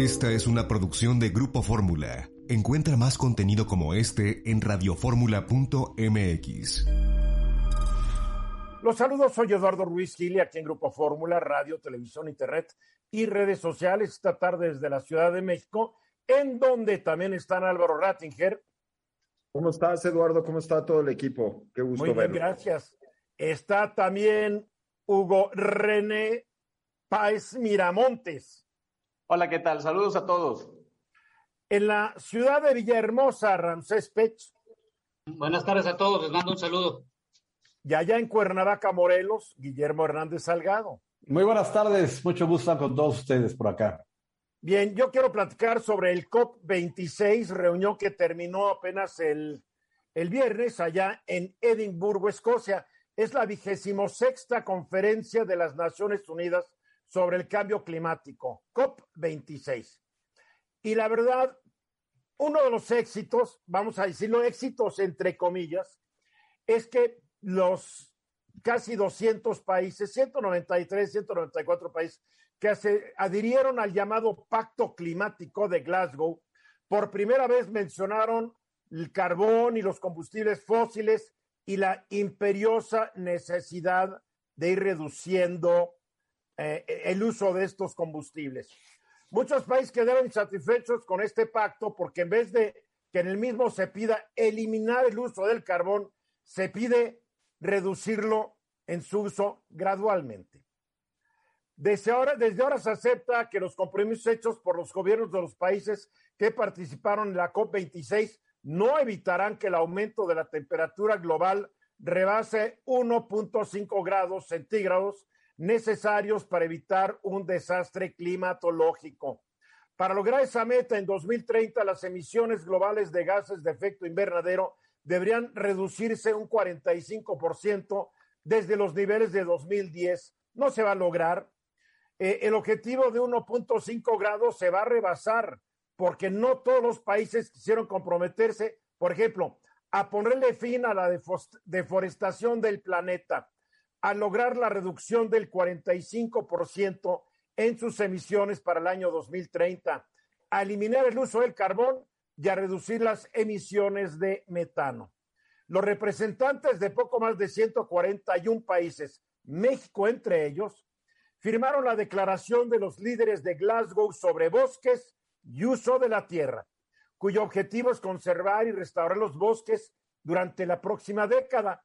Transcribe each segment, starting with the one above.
Esta es una producción de Grupo Fórmula. Encuentra más contenido como este en radioformula.mx. Los saludos, soy Eduardo Ruiz Gili, aquí en Grupo Fórmula, radio, televisión, internet y redes sociales, esta tarde desde la Ciudad de México, en donde también están Álvaro Rattinger. ¿Cómo estás, Eduardo? ¿Cómo está todo el equipo? Qué gusto Muy bien, gracias. Está también Hugo René Páez Miramontes. Hola, ¿qué tal? Saludos a todos. En la ciudad de Villahermosa, Ramsés Pech. Buenas tardes a todos, les mando un saludo. Y allá en Cuernavaca, Morelos, Guillermo Hernández Salgado. Muy buenas tardes, mucho gusto con todos ustedes por acá. Bien, yo quiero platicar sobre el COP26, reunión que terminó apenas el, el viernes allá en Edimburgo, Escocia. Es la vigésimo sexta conferencia de las Naciones Unidas sobre el cambio climático, COP26. Y la verdad, uno de los éxitos, vamos a decirlo, éxitos entre comillas, es que los casi 200 países, 193, 194 países que se adhirieron al llamado Pacto Climático de Glasgow, por primera vez mencionaron el carbón y los combustibles fósiles y la imperiosa necesidad de ir reduciendo eh, el uso de estos combustibles. Muchos países quedaron insatisfechos con este pacto porque en vez de que en el mismo se pida eliminar el uso del carbón, se pide reducirlo en su uso gradualmente. Desde ahora, desde ahora se acepta que los compromisos hechos por los gobiernos de los países que participaron en la COP26 no evitarán que el aumento de la temperatura global rebase 1.5 grados centígrados necesarios para evitar un desastre climatológico. Para lograr esa meta, en 2030 las emisiones globales de gases de efecto invernadero deberían reducirse un 45% desde los niveles de 2010. No se va a lograr. Eh, el objetivo de 1.5 grados se va a rebasar porque no todos los países quisieron comprometerse, por ejemplo, a ponerle fin a la deforestación del planeta, a lograr la reducción del 45% en sus emisiones para el año 2030, a eliminar el uso del carbón y a reducir las emisiones de metano. Los representantes de poco más de 141 países, México entre ellos, firmaron la declaración de los líderes de Glasgow sobre bosques y uso de la tierra, cuyo objetivo es conservar y restaurar los bosques durante la próxima década.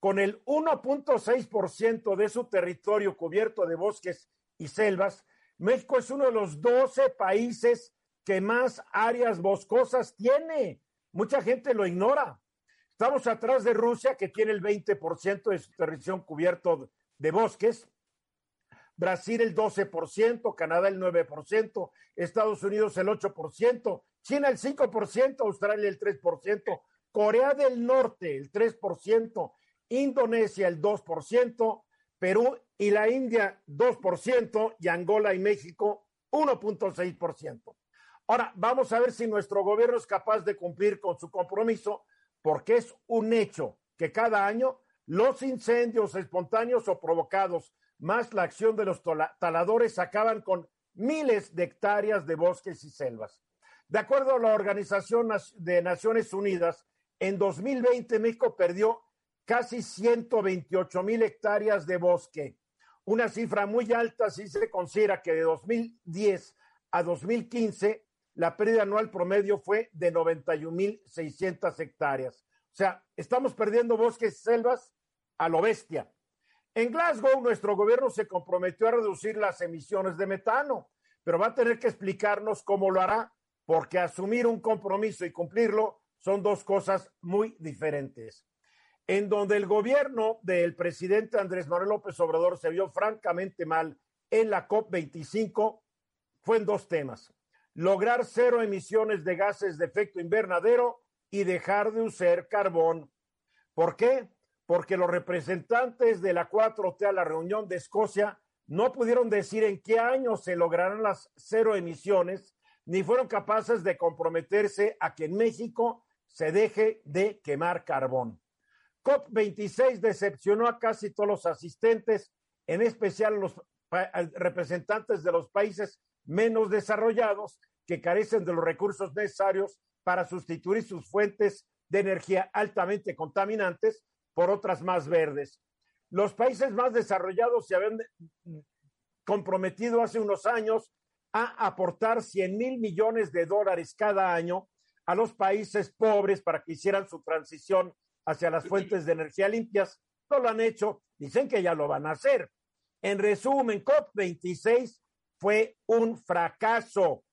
Con el 1.6% de su territorio cubierto de bosques y selvas, México es uno de los 12 países que más áreas boscosas tiene. Mucha gente lo ignora. Estamos atrás de Rusia, que tiene el 20% de su territorio cubierto de bosques, Brasil el 12%, Canadá el 9%, Estados Unidos el 8%, China el 5%, Australia el 3%, Corea del Norte el 3%, Indonesia el 2%, Perú y la India 2% y Angola y México 1.6%. Ahora, vamos a ver si nuestro gobierno es capaz de cumplir con su compromiso, porque es un hecho que cada año los incendios espontáneos o provocados más la acción de los taladores acaban con miles de hectáreas de bosques y selvas. De acuerdo a la Organización de Naciones Unidas, en 2020 México perdió casi 128 mil hectáreas de bosque, una cifra muy alta si se considera que de 2010 a 2015 la pérdida anual promedio fue de 91 mil 600 hectáreas. O sea, estamos perdiendo bosques y selvas a lo bestia. En Glasgow, nuestro gobierno se comprometió a reducir las emisiones de metano, pero va a tener que explicarnos cómo lo hará, porque asumir un compromiso y cumplirlo son dos cosas muy diferentes. En donde el gobierno del presidente Andrés Manuel López Obrador se vio francamente mal en la COP25 fue en dos temas. Lograr cero emisiones de gases de efecto invernadero y dejar de usar carbón. ¿Por qué? porque los representantes de la 4T a la reunión de Escocia no pudieron decir en qué año se lograrán las cero emisiones, ni fueron capaces de comprometerse a que en México se deje de quemar carbón. COP26 decepcionó a casi todos los asistentes, en especial los representantes de los países menos desarrollados que carecen de los recursos necesarios para sustituir sus fuentes de energía altamente contaminantes por otras más verdes. Los países más desarrollados se habían comprometido hace unos años a aportar 100 mil millones de dólares cada año a los países pobres para que hicieran su transición hacia las fuentes de energía limpias. No lo han hecho, dicen que ya lo van a hacer. En resumen, COP26 fue un fracaso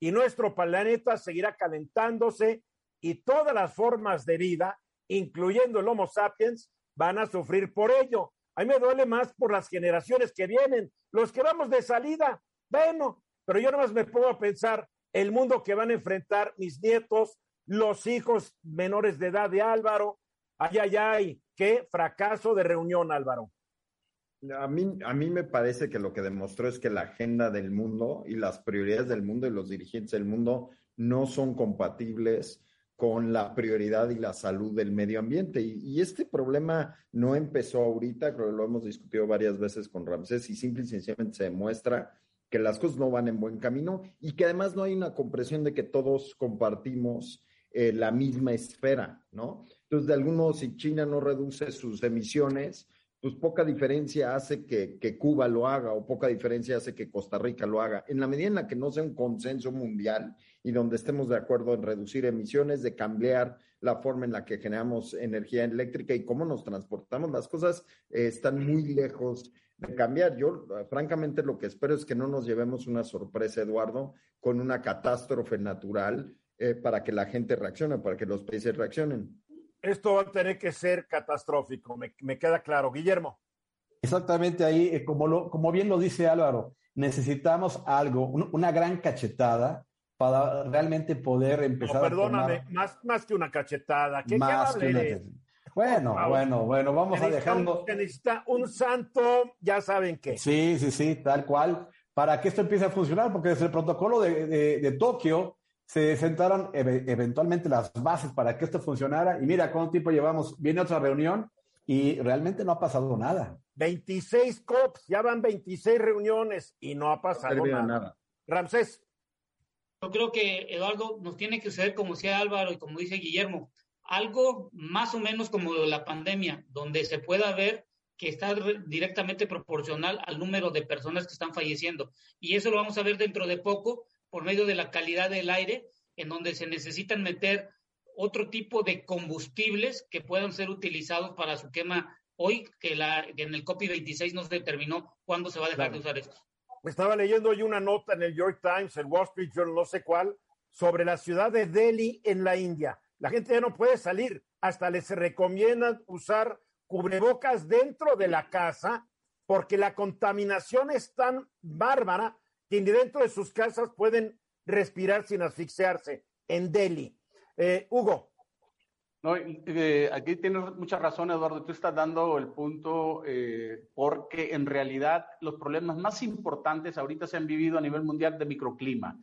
y nuestro planeta seguirá calentándose y todas las formas de vida, incluyendo el Homo sapiens, van a sufrir por ello. A mí me duele más por las generaciones que vienen, los que vamos de salida. Bueno, pero yo más me pongo a pensar el mundo que van a enfrentar mis nietos, los hijos menores de edad de Álvaro. Ay, ay, ay, qué fracaso de reunión, Álvaro. A mí, a mí me parece que lo que demostró es que la agenda del mundo y las prioridades del mundo y los dirigentes del mundo no son compatibles con la prioridad y la salud del medio ambiente. Y, este problema no empezó ahorita, creo que lo hemos discutido varias veces con Ramsés y simple y sencillamente se demuestra que las cosas no van en buen camino y que además no hay una comprensión de que todos compartimos eh, la misma esfera, ¿no? Entonces, de algún modo, si China no reduce sus emisiones, pues poca diferencia hace que, que, Cuba lo haga o poca diferencia hace que Costa Rica lo haga. En la medida en la que no sea un consenso mundial y donde estemos de acuerdo en reducir emisiones, de cambiar la forma en la que generamos energía eléctrica y cómo nos transportamos, las cosas eh, están muy lejos de cambiar. Yo, francamente, lo que espero es que no nos llevemos una sorpresa, Eduardo, con una catástrofe natural eh, para que la gente reaccione, para que los países reaccionen. Esto va a tener que ser catastrófico, me, queda claro. Guillermo. Exactamente ahí, eh, como, lo, como bien lo dice Álvaro, necesitamos algo, una gran cachetada para realmente poder empezar perdóname, más, más que una cachetada. ¿Qué, más bueno, bueno, bueno, vamos a dejarlo. Se necesita un santo, ya saben qué. Sí, sí, sí, tal cual, para que esto empiece a funcionar, porque desde el protocolo de, de, Tokio se sentaron eventualmente las bases para que esto funcionara. Y mira cuánto tiempo llevamos. Viene otra reunión y realmente no ha pasado nada. 26 COPs, ya van 26 reuniones y no ha pasado nada. nada. Ramsés. Yo creo que Eduardo nos tiene que ser como decía Álvaro y como dice Guillermo, algo más o menos como la pandemia, donde se pueda ver que está directamente proporcional al número de personas que están falleciendo. Y eso lo vamos a ver dentro de poco por medio de la calidad del aire, en donde se necesitan meter otro tipo de combustibles que puedan ser utilizados para su quema hoy, que, la, en el COPI 26 no se determinó cuándo se va a dejar de usar esto. Estaba leyendo hoy una nota en el York Times, el Wall Street Journal, no sé cuál, sobre la ciudad de Delhi en la India la gente ya no puede salir. Hasta les recomiendan usar cubrebocas dentro de la casa porque la contaminación es tan bárbara que ni dentro de sus casas pueden respirar sin asfixiarse. En Delhi. Eh, Hugo. No, eh, aquí tienes mucha razón, Eduardo. Tú estás dando el punto eh, porque en realidad los problemas más importantes ahorita se han vivido a nivel mundial de microclima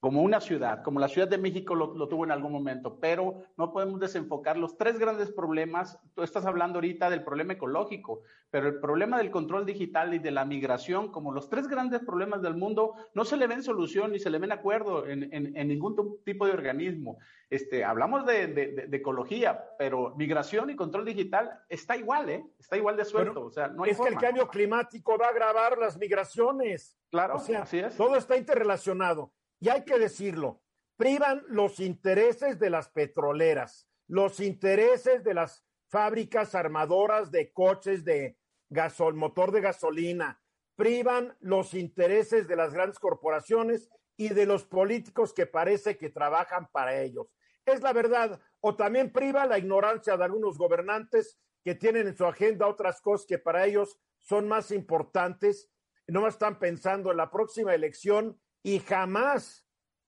como una ciudad, como la Ciudad de México lo, tuvo en algún momento, pero no podemos desenfocar los tres grandes problemas. Tú estás hablando ahorita del problema ecológico, pero el problema del control digital y de la migración, como los tres grandes problemas del mundo, no se le ven solución ni se le ven acuerdo en, ningún tipo de organismo. Este, hablamos de, ecología, pero migración y control digital está igual, ¿eh? Está igual de suelto. o sea, no hay es que el cambio climático va a agravar las migraciones. Claro, o sea, así es. Todo está interrelacionado y hay que decirlo, privan los intereses de las petroleras, los intereses de las fábricas armadoras de coches de gasol, motor de gasolina, privan los intereses de las grandes corporaciones y de los políticos que parece que trabajan para ellos. Es la verdad. O también priva la ignorancia de algunos gobernantes que tienen en su agenda otras cosas que para ellos son más importantes. No están pensando en la próxima elección y jamás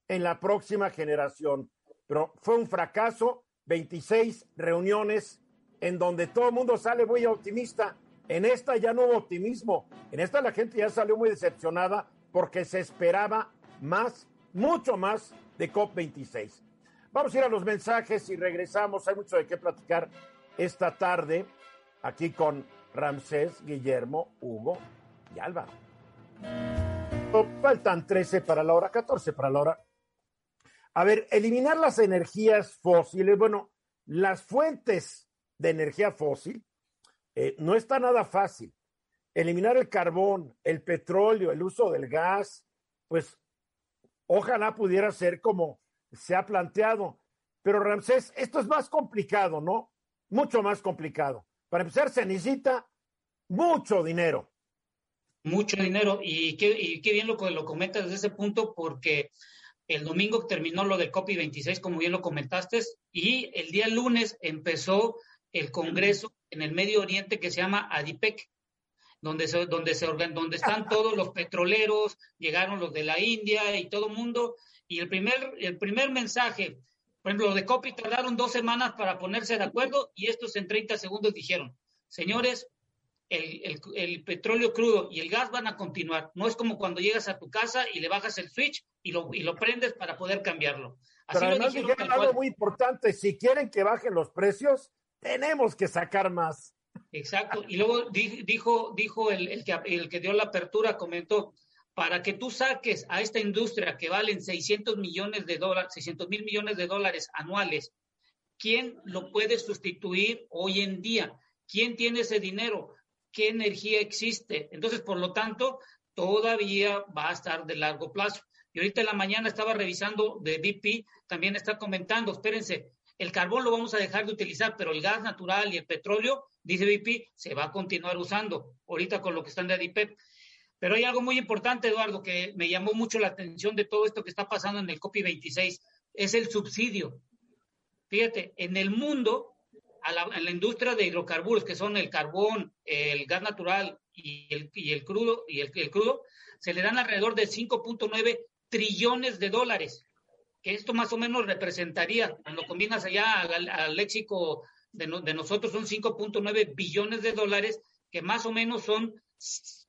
en la próxima generación. Pero fue un fracaso, 26 reuniones en donde todo el mundo sale muy optimista. En esta ya no hubo optimismo. En esta la gente ya salió muy decepcionada porque se esperaba más, mucho más de COP26. Vamos a ir a los mensajes y regresamos. Hay mucho de qué platicar esta tarde aquí con Ramsés, Guillermo, Hugo y Álvaro. Faltan 13 para la hora, 14 para la hora. A ver, eliminar las energías fósiles, bueno, las fuentes de energía fósil, eh, no está nada fácil. Eliminar el carbón, el petróleo, el uso del gas, pues ojalá pudiera ser como se ha planteado. Pero Ramsés, esto es más complicado, ¿no? Mucho más complicado. Para empezar, se necesita mucho dinero. Mucho dinero. Y qué, y qué bien lo, lo comentas desde ese punto, porque el domingo terminó lo del COPI 26, como bien lo comentaste, y el día lunes empezó el Congreso en el Medio Oriente que se llama ADIPEC, donde, se, donde, se, donde están todos los petroleros, llegaron los de la India y todo el mundo. Y el primer, el primer mensaje, por ejemplo, los de COPI tardaron dos semanas para ponerse de acuerdo y estos en 30 segundos dijeron, señores, el, el, petróleo crudo y el gas van a continuar. No es como cuando llegas a tu casa y le bajas el switch y lo, y lo prendes para poder cambiarlo. Así Pero además dijeron algo muy importante, si quieren que bajen los precios, tenemos que sacar más. Exacto. Y luego dijo, dijo el, el, que, el que dio la apertura, comentó, para que tú saques a esta industria que valen 600 millones de dólares, 600 mil millones de dólares anuales, ¿quién lo puede sustituir hoy en día? ¿Quién tiene ese dinero? Qué energía existe. Entonces, por lo tanto, todavía va a estar de largo plazo. Y ahorita en la mañana estaba revisando de BP, también está comentando, espérense, el carbón lo vamos a dejar de utilizar, pero el gas natural y el petróleo, dice BP, se va a continuar usando, ahorita con lo que están de ADIPEP. Pero hay algo muy importante, Eduardo, que me llamó mucho la atención de todo esto que está pasando en el COPI 26, es el subsidio. Fíjate, en el mundo a la, la, industria de hidrocarburos, que son el carbón, el gas natural y el, y el crudo, y el, el, crudo, se le dan alrededor de 5.9 trillones de dólares, que esto más o menos representaría, cuando combinas allá al, al léxico de, no, de, nosotros, son 5.9 billones de dólares, que más o menos son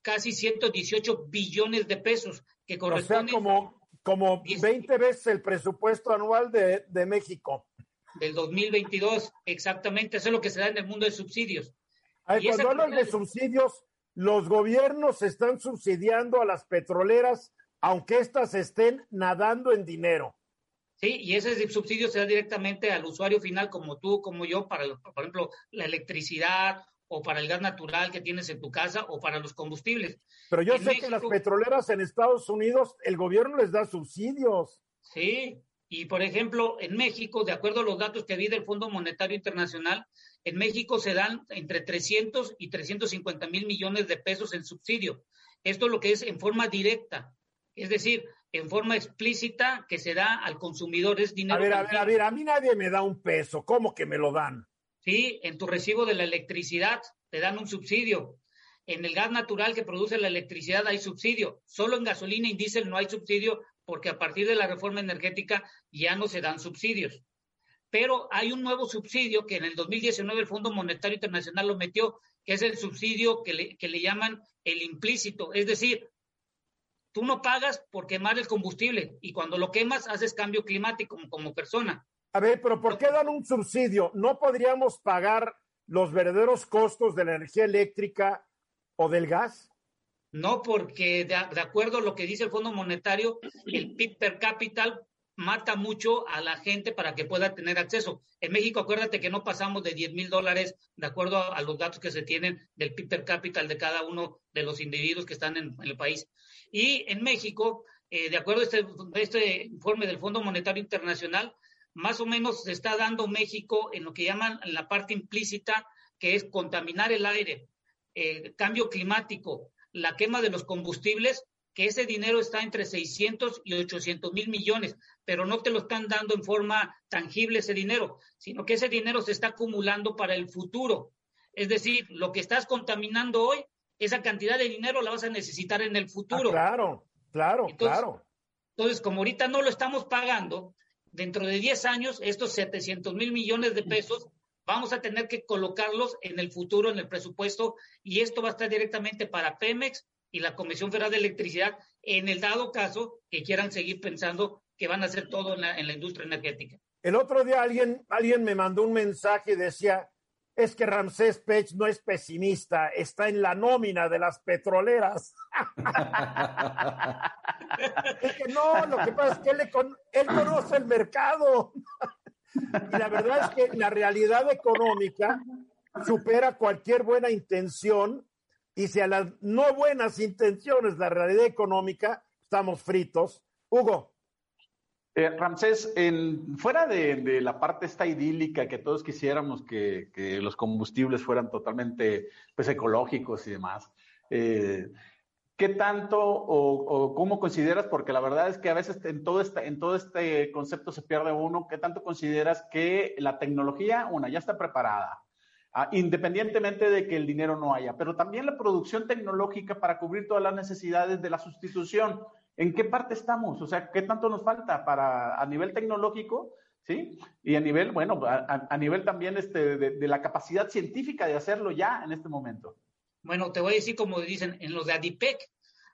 casi 118 billones de pesos, que corresponden... O sea, como, como 20 veces el presupuesto anual de, de México del 2022, exactamente, eso es lo que se da en el mundo de subsidios. Ay, cuando hablan de subsidios, los gobiernos están subsidiando a las petroleras, aunque éstas estén nadando en dinero. Sí, y ese subsidio se da directamente al usuario final, como tú, como yo, para, por ejemplo, la electricidad o para el gas natural que tienes en tu casa o para los combustibles. Pero yo en sé México, que las petroleras en Estados Unidos, el gobierno les da subsidios. Sí, y, por ejemplo, en México, de acuerdo a los datos que vi del Fondo Monetario Internacional, en México se dan entre 300 y 350 mil millones de pesos en subsidio. Esto es lo que es en forma directa, es decir, en forma explícita que se da al consumidor. Es dinero. A ver, a ver, a ver, a mí nadie me da un peso. ¿Cómo que me lo dan? Sí, en tu recibo de la electricidad te dan un subsidio. En el gas natural que produce la electricidad hay subsidio. Solo en gasolina y diésel no hay subsidio porque a partir de la reforma energética ya no se dan subsidios. Pero hay un nuevo subsidio que en el 2019 el Fondo Monetario Internacional lo metió, que es el subsidio que le, que le llaman el implícito. Es decir, tú no pagas por quemar el combustible y cuando lo quemas haces cambio climático como, como persona. A ver, pero ¿por qué dan un subsidio? ¿No podríamos pagar los verdaderos costos de la energía eléctrica o del gas? No, porque de, acuerdo a lo que dice el Fondo Monetario, el PIB per cápita mata mucho a la gente para que pueda tener acceso. En México, acuérdate que no pasamos de 10 mil dólares de acuerdo a, los datos que se tienen del PIB per cápita de cada uno de los individuos que están en, el país. Y en México, eh, de acuerdo a este, este informe del Fondo Monetario Internacional, más o menos se está dando México en lo que llaman la parte implícita, que es contaminar el aire, eh, cambio climático, la quema de los combustibles, que ese dinero está entre 600 y 800 mil millones, pero no te lo están dando en forma tangible ese dinero, sino que ese dinero se está acumulando para el futuro. Es decir, lo que estás contaminando hoy, esa cantidad de dinero la vas a necesitar en el futuro. Ah, claro, claro, entonces, claro. Entonces, como ahorita no lo estamos pagando, dentro de 10 años, estos 700 mil millones de pesos vamos a tener que colocarlos en el futuro, en el presupuesto, y esto va a estar directamente para Pemex y la Comisión Federal de Electricidad, en el dado caso que quieran seguir pensando que van a hacer todo en la, en la industria energética. El otro día alguien, alguien me mandó un mensaje y decía, es que Ramsés Pech no es pesimista, está en la nómina de las petroleras. es que no, lo que pasa es que él, él conoce el mercado. Y la verdad es que la realidad económica supera cualquier buena intención y si a las no buenas intenciones la realidad económica estamos fritos. Hugo. Eh, Ramsés, fuera de, la parte esta idílica que todos quisiéramos que, los combustibles fueran totalmente pues, ecológicos y demás, eh, ¿qué tanto o, cómo consideras, porque la verdad es que a veces en todo, este, en todo este concepto se pierde uno, ¿qué tanto consideras que la tecnología, una, ya está preparada? Ah, independientemente de que el dinero no haya, pero también la producción tecnológica para cubrir todas las necesidades de la sustitución. ¿En qué parte estamos? O sea, ¿qué tanto nos falta para a nivel tecnológico? ¿Sí? Y a nivel, bueno, a, nivel también este, de, la capacidad científica de hacerlo ya en este momento. Bueno, te voy a decir como dicen en los de ADIPEC,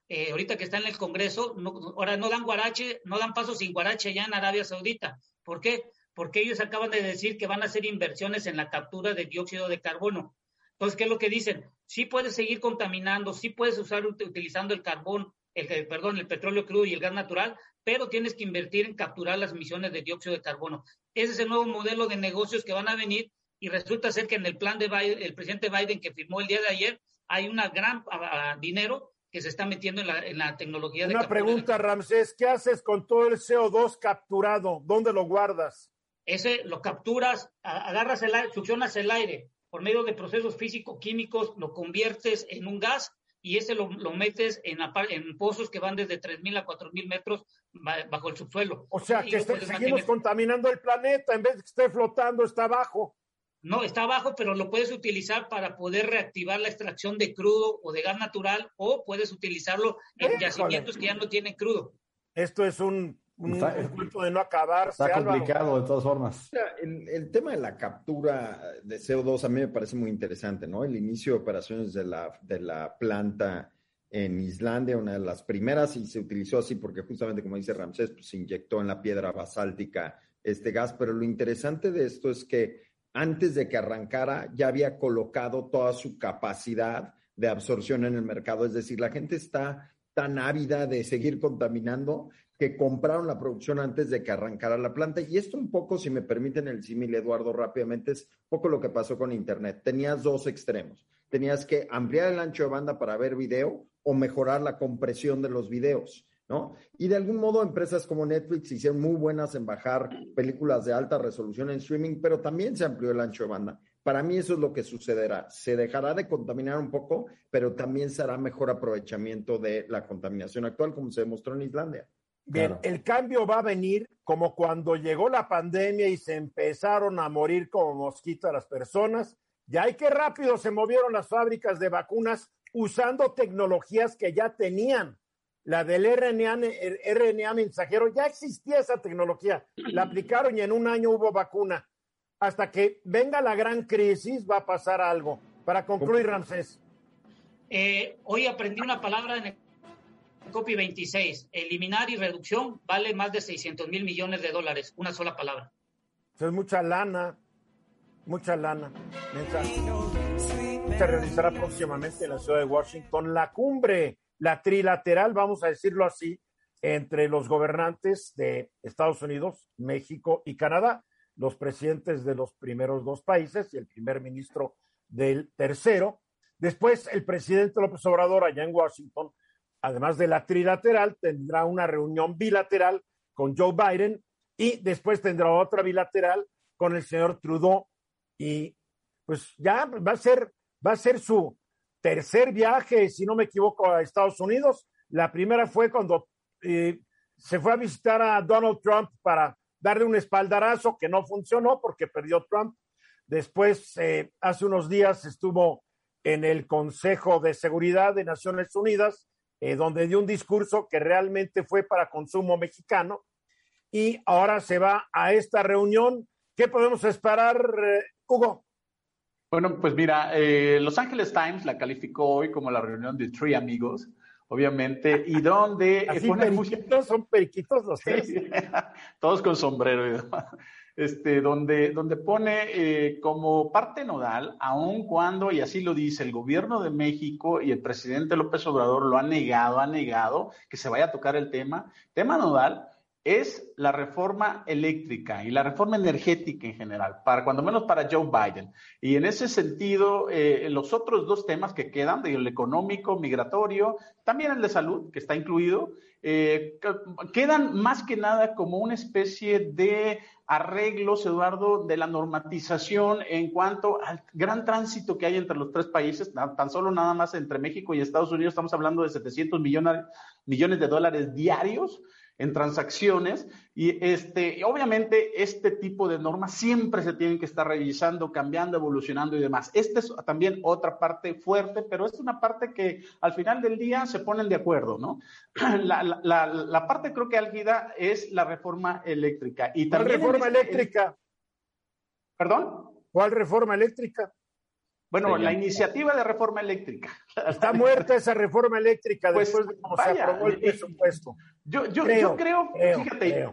eh, ahorita que está en el Congreso, ahora no dan guarache, no dan paso sin guarache ya en Arabia Saudita. ¿Por qué? porque ellos acaban de decir que van a hacer inversiones en la captura de dióxido de carbono. Entonces, ¿qué es lo que dicen? Sí puedes seguir contaminando, sí puedes usar utilizando el carbón, el, perdón, el petróleo crudo y el gas natural, pero tienes que invertir en capturar las emisiones de dióxido de carbono. Ese es el nuevo modelo de negocios que van a venir y resulta ser que en el plan de Biden, el presidente Biden que firmó el día de ayer, hay un gran dinero que se está metiendo en la, en la tecnología. Una pregunta, Ramsés, ¿qué haces con todo el CO2 capturado? ¿Dónde lo guardas? ese lo capturas, agarras el aire, succionas el aire por medio de procesos físico-químicos, lo conviertes en un gas y ese lo, metes en, en, pozos que van desde 3.000 a 4.000 metros bajo el subsuelo. O sea, que seguimos contaminando el planeta, en vez de que esté flotando, está abajo. No, está abajo, pero lo puedes utilizar para poder reactivar la extracción de crudo o de gas natural, o puedes utilizarlo en yacimientos que ya no tienen crudo. Esto es un un está, de no acabar. Está complicado de todas formas. El, tema de la captura de CO2 a mí me parece muy interesante, ¿no? El inicio de operaciones de la, de la planta en Islandia, una de las primeras, y se utilizó así porque justamente, como dice Ramsés, pues, se inyectó en la piedra basáltica este gas, pero lo interesante de esto es que antes de que arrancara ya había colocado toda su capacidad de absorción en el mercado, es decir, la gente está tan ávida de seguir contaminando que compraron la producción antes de que arrancara la planta. Y esto un poco, si me permiten el símil, Eduardo, rápidamente, es un poco lo que pasó con Internet. Tenías dos extremos. Tenías que ampliar el ancho de banda para ver video o mejorar la compresión de los videos, ¿no? Y de algún modo empresas como Netflix hicieron muy buenas en bajar películas de alta resolución en streaming, pero también se amplió el ancho de banda. Para mí eso es lo que sucederá. Se dejará de contaminar un poco, pero también será mejor aprovechamiento de la contaminación actual, como se demostró en Islandia. Bien, el cambio va a venir como cuando llegó la pandemia y se empezaron a morir como mosquitos las personas. Ya hay que rápido se movieron las fábricas de vacunas usando tecnologías que ya tenían. La del RNA, RNA mensajero, ya existía esa tecnología. La aplicaron y en un año hubo vacuna. Hasta que venga la gran crisis va a pasar algo. Para concluir, Ramsés. Eh, hoy aprendí una palabra en el Copy 26, eliminar y reducción vale más de 600 mil millones de dólares, una sola palabra. es mucha lana, mucha lana. Se realizará próximamente en la ciudad de Washington la cumbre, la trilateral, vamos a decirlo así, entre los gobernantes de Estados Unidos, México y Canadá, los presidentes de los primeros dos países y el primer ministro del tercero. Después, el presidente López Obrador allá en Washington además de la trilateral, tendrá una reunión bilateral con Joe Biden y después tendrá otra bilateral con el señor Trudeau y pues ya va a ser va a ser su tercer viaje, si no me equivoco, a Estados Unidos. La primera fue cuando eh, se fue a visitar a Donald Trump para darle un espaldarazo que no funcionó porque perdió Trump. Después, eh, hace unos días estuvo en el Consejo de Seguridad de Naciones Unidas eh, donde dio un discurso que realmente fue para consumo mexicano y ahora se va a esta reunión. ¿Qué podemos esperar, Hugo? Bueno, pues mira, eh, Los Angeles Times la calificó hoy como la reunión de Three Amigos, obviamente, y donde... Así periquitos, son periquitos los tres. todos con sombrero y demás. este, donde, donde pone eh, como parte nodal, aun cuando, y así lo dice el gobierno de México y el presidente López Obrador lo ha negado, ha negado que se vaya a tocar el tema, tema nodal es la reforma eléctrica y la reforma energética en general, para cuando menos para Joe Biden. Y en ese sentido, eh, los otros dos temas que quedan, el económico, migratorio, también el de salud, que está incluido, eh, quedan más que nada como una especie de arreglos, Eduardo, de la normatización en cuanto al gran tránsito que hay entre los tres países, tan solo nada más entre México y Estados Unidos, estamos hablando de 700 millones, millones de dólares diarios en transacciones y este, obviamente este tipo de normas siempre se tienen que estar revisando, cambiando, evolucionando y demás. Esta es también otra parte fuerte, pero es una parte que al final del día se ponen de acuerdo, ¿no? La, la, la, parte creo que álgida es la reforma eléctrica. Y ¿Cuál reforma este eléctrica? ¿Perdón? ¿Cuál reforma eléctrica? Bueno, la iniciativa de reforma eléctrica. Está muerta esa reforma eléctrica pues, después de cómo se aprobó el presupuesto. Yo, yo creo, yo creo, fíjate,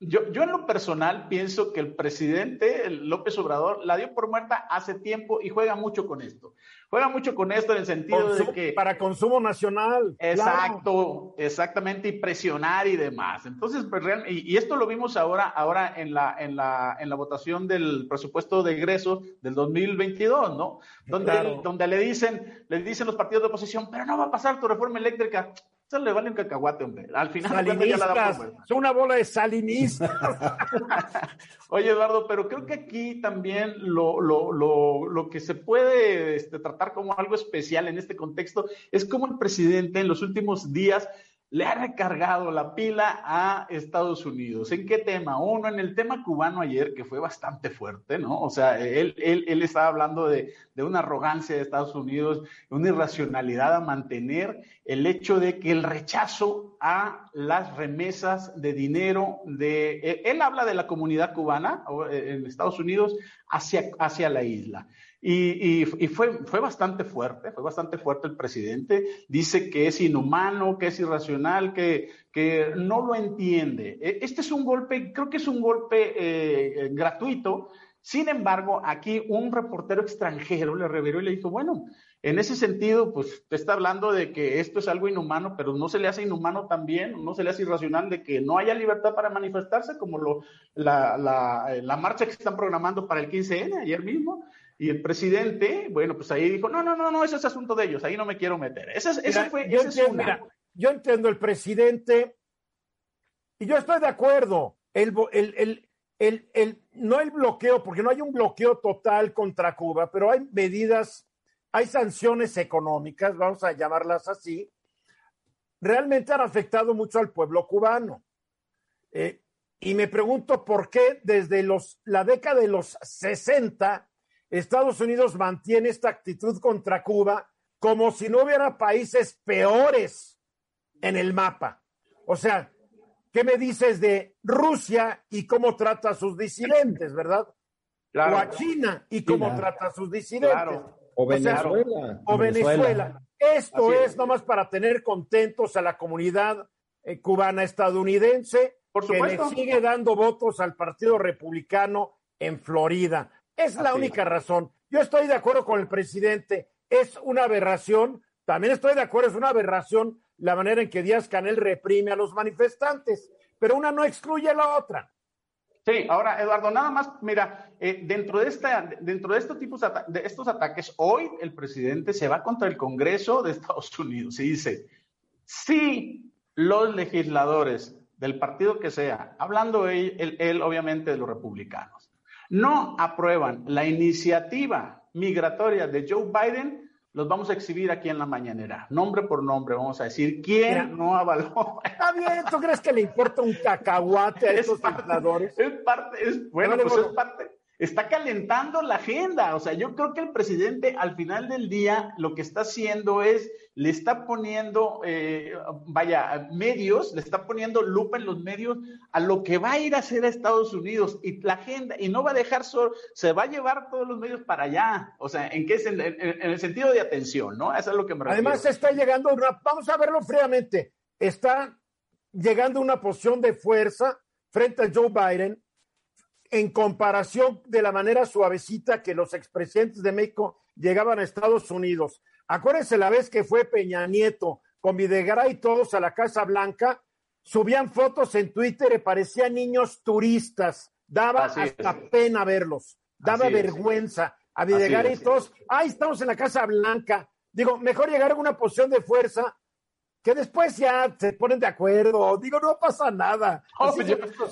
Yo, yo en lo personal pienso que el presidente López Obrador la dio por muerta hace tiempo y juega mucho con esto. Juega mucho con esto en el sentido de que... Para consumo nacional. Exacto, exactamente, y presionar y demás. Entonces, pues, y, y, esto lo vimos ahora, ahora en la, en la, en la votación del presupuesto de egreso del 2022, ¿no? Donde, donde le dicen, le dicen los partidos de oposición, pero no va a pasar tu reforma eléctrica le vale un cacahuate, hombre. Al final ya la Son una bola de salinistas. Oye, Eduardo, pero creo que aquí también lo, lo, lo, lo que se puede este, tratar como algo especial en este contexto es como el presidente en los últimos días le ha recargado la pila a Estados Unidos. ¿En qué tema? Uno, en el tema cubano ayer, que fue bastante fuerte, ¿no? O sea, él, él, él estaba hablando de, de, una arrogancia de Estados Unidos, una irracionalidad a mantener el hecho de que el rechazo a las remesas de dinero de... Él habla de la comunidad cubana eh, en Estados Unidos hacia, hacia la isla. Y, fue, fue bastante fuerte, fue bastante fuerte el presidente. Dice que es inhumano, que es irracional, que, no lo entiende. E, este es un golpe, creo que es un golpe eh, gratuito. Sin embargo, aquí un reportero extranjero le reveló y le dijo, bueno, en ese sentido, pues te está hablando de que esto es algo inhumano, pero no se le hace inhumano también, no se le hace irracional de que no haya libertad para manifestarse, como lo, la, la marcha que están programando para el 15N ayer mismo. Y el presidente, bueno, pues ahí dijo, no, no, no, no, ese es asunto de ellos, ahí no me quiero meter. Ese, fue, yo, entiendo, yo entiendo el presidente y yo estoy de acuerdo. El, el, el, el, no el bloqueo, porque no hay un bloqueo total contra Cuba, pero hay medidas, hay sanciones económicas, vamos a llamarlas así, realmente han afectado mucho al pueblo cubano. Eh, y me pregunto por qué desde los, la década de los 60 Estados Unidos mantiene esta actitud contra Cuba como si no hubiera países peores en el mapa. O sea, ¿qué me dices de Rusia y cómo trata a sus disidentes, verdad? O a China y cómo trata a sus disidentes. O Venezuela. O, Venezuela. Esto es. nomás para tener contentos a la comunidad eh, cubana estadounidense Por que le sigue dando votos al Partido Republicano en Florida. Es la única razón. Yo estoy de acuerdo con el presidente. Es una aberración. También estoy de acuerdo, es una aberración la manera en que Díaz Canel reprime a los manifestantes. Pero una no excluye a la otra. Sí, ahora, Eduardo, nada más, mira, eh, dentro, de esta, dentro de estos tipos de estos ataques, hoy el presidente se va contra el Congreso de Estados Unidos y dice, si los legisladores del partido que sea, hablando él obviamente de los republicanos, no aprueban la iniciativa migratoria de Joe Biden, los vamos a exhibir aquí en la mañanera, nombre por nombre, vamos a decir quién no avaló. Está bien, ¿tú crees que le importa un cacahuate a esos legisladores? Es parte, es, bueno, pues es parte, está calentando la agenda. O sea, yo creo que el presidente al final del día lo que está haciendo es, le está poniendo, eh, vaya, medios, le está poniendo lupa en los medios a lo que va a ir a hacer a Estados Unidos y la agenda, y no va a dejar solo, se va a llevar todos los medios para allá. O sea, ¿en qué es? En, el sentido de atención, ¿no? Es lo que. Además, está llegando, una, vamos a verlo fríamente, está llegando una posición de fuerza frente a Joe Biden en comparación de la manera suavecita que los expresidentes de México llegaban a Estados Unidos. Acuérdense la vez que fue Peña Nieto con Videgaray y todos a la Casa Blanca, subían fotos en Twitter y parecían niños turistas. Daba hasta pena verlos, daba vergüenza. A Videgaray y todos, ahí estamos en la Casa Blanca. Digo, mejor llegar a una posición de fuerza que después ya se ponen de acuerdo. Digo, no pasa nada.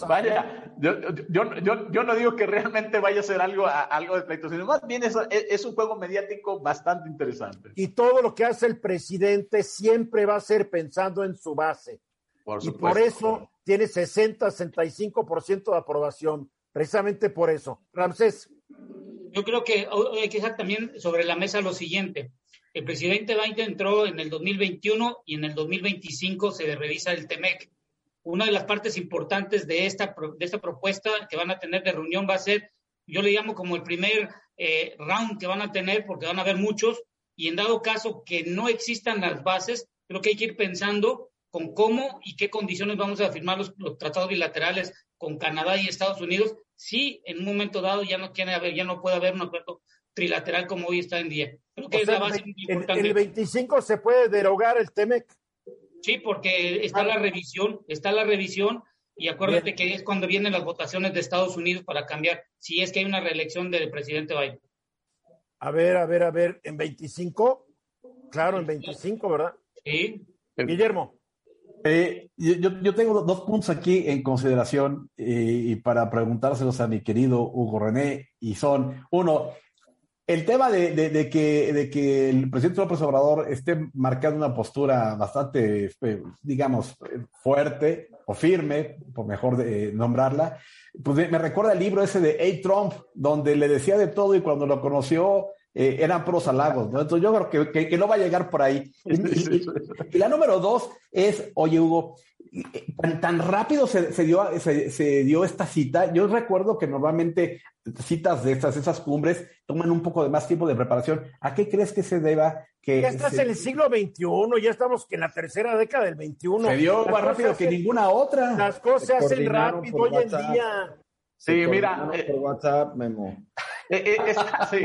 vaya, yo, yo, yo, no digo que realmente vaya a ser algo, algo de pleito, sino más bien es, es, un juego mediático bastante interesante. Y todo lo que hace el presidente siempre va a ser pensando en su base. Por y por eso tiene 60-65% de aprobación, precisamente por eso. Ramsés. Yo creo que hay que dejar también sobre la mesa lo siguiente. El presidente Biden entró en el 2021 y en el 2025 se revisa el TEMEC. Una de las partes importantes de esta, de esta propuesta que van a tener de reunión va a ser, yo le llamo como el primer eh, round que van a tener, porque van a haber muchos, y en dado caso que no existan las bases, creo que hay que ir pensando con cómo y qué condiciones vamos a firmar los, tratados bilaterales con Canadá y Estados Unidos, si en un momento dado ya no, haber, ya no puede haber un acuerdo trilateral como hoy está en día. Creo que es la base importante. En el 25 se puede derogar el TEMEC. Sí, porque está la revisión, está la revisión y acuérdate que es cuando vienen las votaciones de Estados Unidos para cambiar, si es que hay una reelección del presidente Biden. A ver, a ver, a ver, en 25, claro, en 25, ¿verdad? Sí. Guillermo. Eh, yo, yo, tengo dos puntos aquí en consideración eh, y para preguntárselos a mi querido Hugo René, y son, uno, el tema de, que, el presidente López Obrador esté marcando una postura bastante, eh, digamos, fuerte o firme, por mejor de, eh, nombrarla, pues me recuerda el libro ese de A. Trump, donde le decía de todo y cuando lo conoció eh, eran pros halagos, ¿no? Entonces yo creo que, que, no va a llegar por ahí. Y, la número dos es, oye Hugo, tan, tan rápido se, se dio, se, se, dio esta cita. Yo recuerdo que normalmente citas de estas, esas cumbres toman un poco de más tiempo de preparación. ¿A qué crees que se deba que... Ya estás en el siglo XXI, ya estamos en la tercera década del XXI. Se dio más rápido que ninguna otra. Las cosas se hacen rápido hoy en día. Sí, mira. Por eh, WhatsApp, Memo. Eh, eh, esta, sí,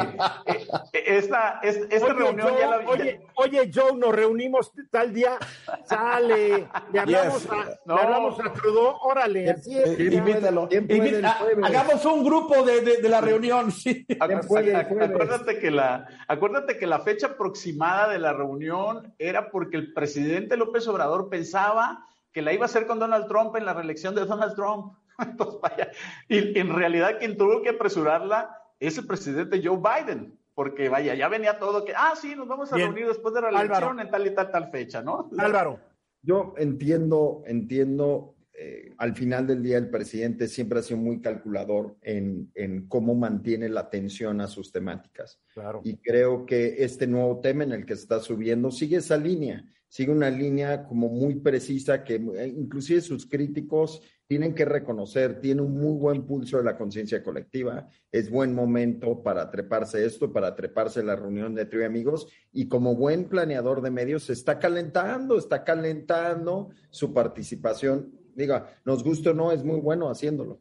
esta, esta, reunión ya la oye, oye, Joe, nos reunimos tal día, sale, le hablamos, a, no. le hablamos a Trudeau, órale, así es. Invítalo. Invita, hagamos un grupo de, de, de la reunión, sí. Acuérdate que, la, acuérdate que la fecha aproximada de la reunión era porque el presidente López Obrador pensaba que la iba a hacer con Donald Trump en la reelección de Donald Trump. Entonces, vaya, y en realidad quien tuvo que apresurarla es el presidente Joe Biden, porque vaya, ya venía todo que, ah, sí, nos vamos a reunir después de la elección en tal y tal, tal fecha, ¿no? Álvaro. Yo entiendo, entiendo, eh, al final del día el presidente siempre ha sido muy calculador en, en, cómo mantiene la atención a sus temáticas. Claro. Y creo que este nuevo tema en el que está subiendo sigue esa línea, sigue una línea como muy precisa que eh, inclusive sus críticos tienen que reconocer, tiene un muy buen pulso de la conciencia colectiva, es buen momento para treparse esto, para treparse la reunión de trío amigos y como buen planeador de medios está calentando, está calentando su participación. Diga, nos gusta o no, es muy bueno haciéndolo.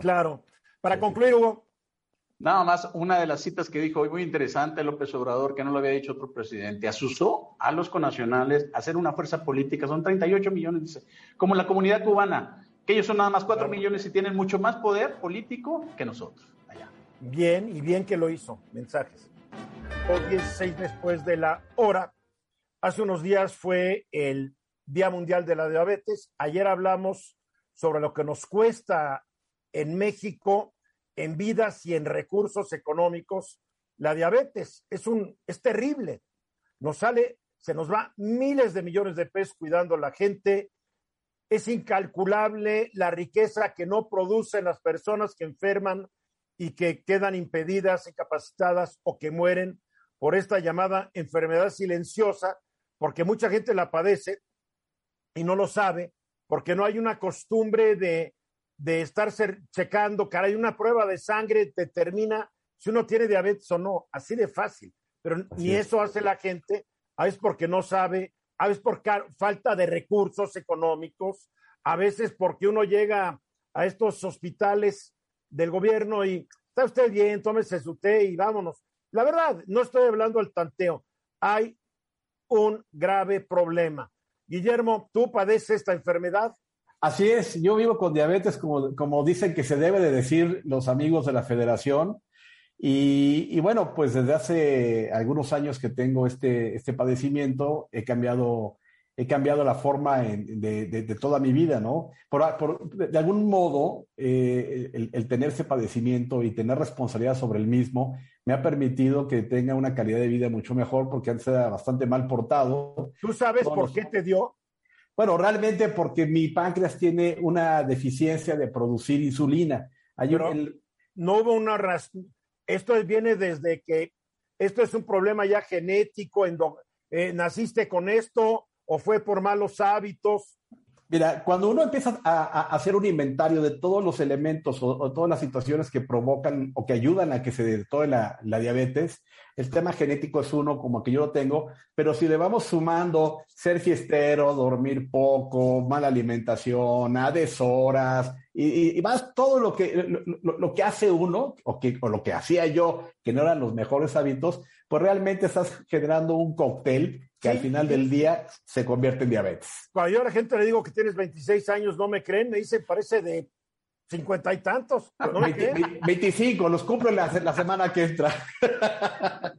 Claro. Para concluir, Hugo. Nada más, una de las citas que dijo hoy muy interesante López Obrador, que no lo había dicho otro presidente, asusó a los conacionales a hacer una fuerza política, son 38 millones, como la comunidad cubana que ellos son nada más cuatro millones y tienen mucho más poder político que nosotros. Allá. Bien, y bien que lo hizo. Mensajes. Hoy 16 después de la hora. Hace unos días fue el Día Mundial de la Diabetes. Ayer hablamos sobre lo que nos cuesta en México en vidas y en recursos económicos la diabetes. Es un es terrible. Nos sale, se nos va miles de millones de pesos cuidando a la gente, es incalculable la riqueza que no producen las personas que enferman y que quedan impedidas, incapacitadas o que mueren por esta llamada enfermedad silenciosa, porque mucha gente la padece y no lo sabe, porque no hay una costumbre de, de estar checando, cara, hay una prueba de sangre determina si uno tiene diabetes o no, así de fácil, pero ni eso hace la gente, a veces porque no sabe a veces por falta de recursos económicos, a veces porque uno llega a estos hospitales del gobierno y está usted bien, tómese su té y vámonos. La verdad, no estoy hablando del tanteo. Hay un grave problema. Guillermo, ¿tú padeces esta enfermedad? Así es, yo vivo con diabetes, como, como dicen que se debe de decir los amigos de la federación. Y, y, bueno, pues desde hace algunos años que tengo este, este padecimiento, he cambiado he cambiado la forma de, de, toda mi vida, ¿no? Por, por, de algún modo, eh, el, el, tener ese padecimiento y tener responsabilidad sobre el mismo me ha permitido que tenga una calidad de vida mucho mejor porque antes era bastante mal portado. ¿Tú sabes por qué te dio? Bueno, realmente porque mi páncreas tiene una deficiencia de producir insulina. Hay un, no hubo una razón. Esto viene desde que esto es un problema ya genético, endo, eh, naciste con esto o fue por malos hábitos? Mira, cuando uno empieza a, hacer un inventario de todos los elementos o, todas las situaciones que provocan o que ayudan a que se detone la, la, diabetes, el tema genético es uno como que yo lo tengo, pero si le vamos sumando ser fiestero, dormir poco, mala alimentación, a deshoras y, y, y más todo lo que, lo, lo, que hace uno o, que, o lo que hacía yo, que no eran los mejores hábitos, pues realmente estás generando un cóctel que sí, al final del día se convierte en diabetes. Cuando yo a la gente le digo que tienes 26 años, no me creen, me dicen, parece de 50 y tantos. ¿No 20, 25, los cumplo la, la semana que entra.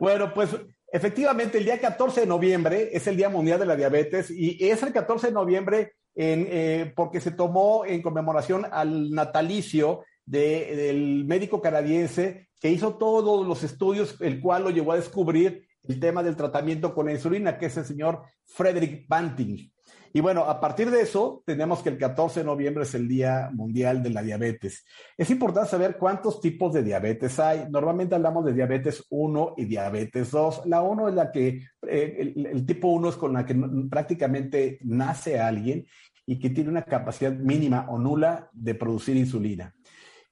bueno, pues efectivamente el día 14 de noviembre es el Día Mundial de la Diabetes y es el 14 de noviembre en, eh, porque se tomó en conmemoración al natalicio de, del médico canadiense que hizo todos los estudios, el cual lo llevó a descubrir el tema del tratamiento con la insulina, que es el señor Frederick Banting. Y bueno, a partir de eso, tenemos que el 14 de noviembre es el Día Mundial de la Diabetes. Es importante saber cuántos tipos de diabetes hay. Normalmente hablamos de diabetes 1 y diabetes 2. La 1 es la que, eh, el, el, tipo 1 es con la que prácticamente nace alguien y que tiene una capacidad mínima o nula de producir insulina.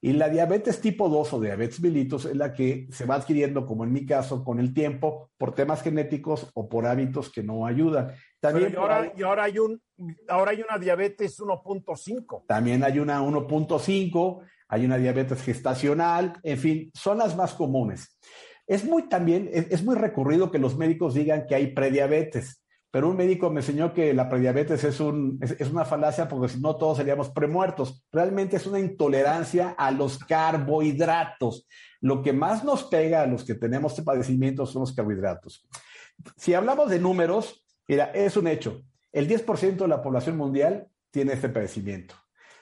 Y la diabetes tipo 2 o diabetes mellitus es la que se va adquiriendo, como en mi caso, con el tiempo, por temas genéticos o por hábitos que no ayudan. También y ahora, ahí, y ahora, hay un, ahora hay una diabetes 1.5. También hay una 1.5, hay una diabetes gestacional, en fin, son las más comunes. Es muy también, es, es muy recurrido que los médicos digan que hay prediabetes pero un médico me enseñó que la prediabetes es, un, es, una falacia porque si no todos seríamos premuertos. Realmente es una intolerancia a los carbohidratos. Lo que más nos pega a los que tenemos este padecimiento son los carbohidratos. Si hablamos de números, mira, es un hecho. El 10% de la población mundial tiene este padecimiento.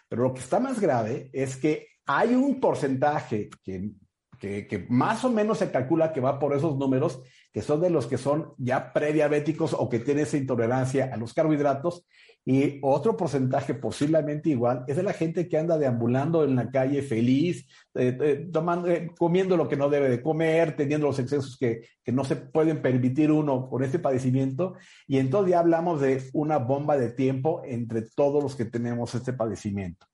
Pero lo que está más grave es que hay un porcentaje que, que más o menos se calcula que va por esos números que son de los que son ya prediabéticos o que tienen esa intolerancia a los carbohidratos. Y otro porcentaje posiblemente igual es de la gente que anda deambulando en la calle feliz, eh, eh, tomando, eh, comiendo lo que no debe de comer, teniendo los excesos que, que no se pueden permitir uno con este padecimiento. Y entonces ya hablamos de una bomba de tiempo entre todos los que tenemos este padecimiento.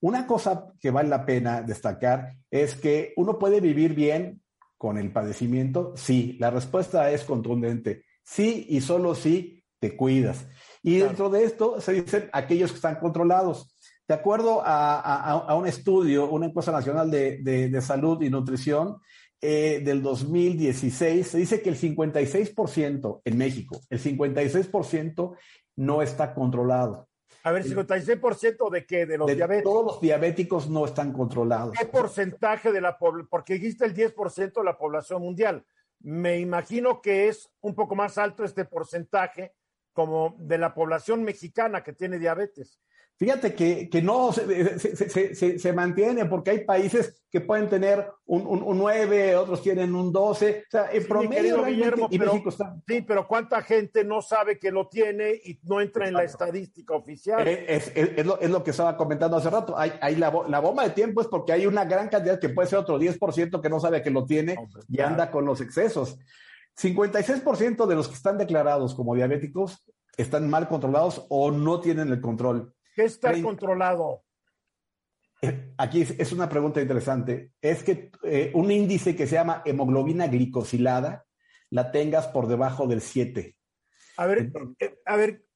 Una cosa que vale la pena destacar es que uno puede vivir bien con el padecimiento? Sí, la respuesta es contundente. Sí y solo sí te cuidas. Y claro. dentro de esto se dicen aquellos que están controlados. De acuerdo a, a, a un estudio, una encuesta nacional de, de, de salud y nutrición eh, del 2016, se dice que el 56% en México, el 56% no está controlado. A ver, 56% de qué? De los de diabéticos. Todos los diabéticos no están controlados. ¿Qué porcentaje de la población? Porque dijiste el 10% de la población mundial. Me imagino que es un poco más alto este porcentaje como de la población mexicana que tiene diabetes. Fíjate que, que no se, se, se, se, mantiene porque hay países que pueden tener un, un, un 9, otros tienen un 12. O sea, en sí, promedio Guillermo, y pero, México está. Sí, pero ¿cuánta gente no sabe que lo tiene y no entra en la estadística oficial? Es, es, es, lo, es lo, que estaba comentando hace rato. Hay, hay la, la, bomba de tiempo es porque hay una gran cantidad que puede ser otro 10% que no sabe que lo tiene Hombre, y anda con los excesos. 56% de los que están declarados como diabéticos están mal controlados o no tienen el control. ¿Qué está controlado? Eh, aquí es, una pregunta interesante. Es que eh, un índice que se llama hemoglobina glicosilada la tengas por debajo del 7. A ver, Entonces, eh, a ver,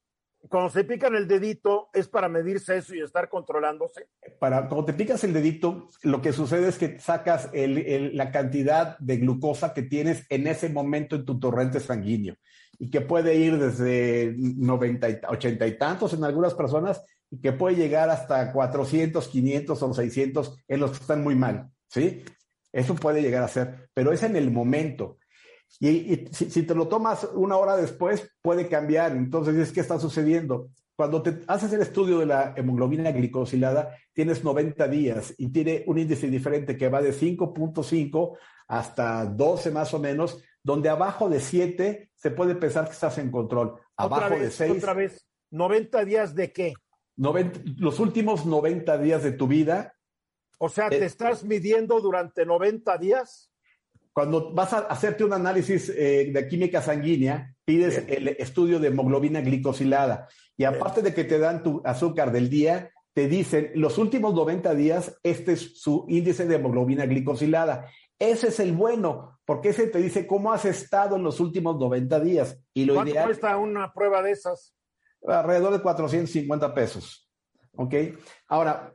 cuando se pican el dedito, ¿es para medirse eso y estar controlándose? Para, cuando te picas el dedito, lo que sucede es que sacas la cantidad de glucosa que tienes en ese momento en tu torrente sanguíneo y que puede ir desde 90, 80 y tantos en algunas personas y que puede llegar hasta 400, 500 o 600 en los que están muy mal, ¿sí? Eso puede llegar a ser, pero es en el momento. Y, si, te lo tomas una hora después, puede cambiar. Entonces, es que está sucediendo. Cuando te haces el estudio de la hemoglobina glicosilada, tienes 90 días y tiene un índice diferente que va de 5.5 hasta 12 más o menos, donde abajo de 7 se puede pensar que estás en control. Abajo de 6. Otra vez, ¿90 días de qué? Los últimos 90 días de tu vida. O sea, ¿te eh, estás midiendo durante 90 días? Cuando vas a hacerte un análisis eh, de química sanguínea, pides el estudio de hemoglobina glicosilada. Y aparte de que te dan tu azúcar del día, te dicen los últimos 90 días, este es su índice de hemoglobina glicosilada. Ese es el bueno, porque ese te dice cómo has estado en los últimos 90 días. Y lo ¿Cuánto ideal, cuesta una prueba de esas? Alrededor de 450 pesos. ¿Ok? Ahora,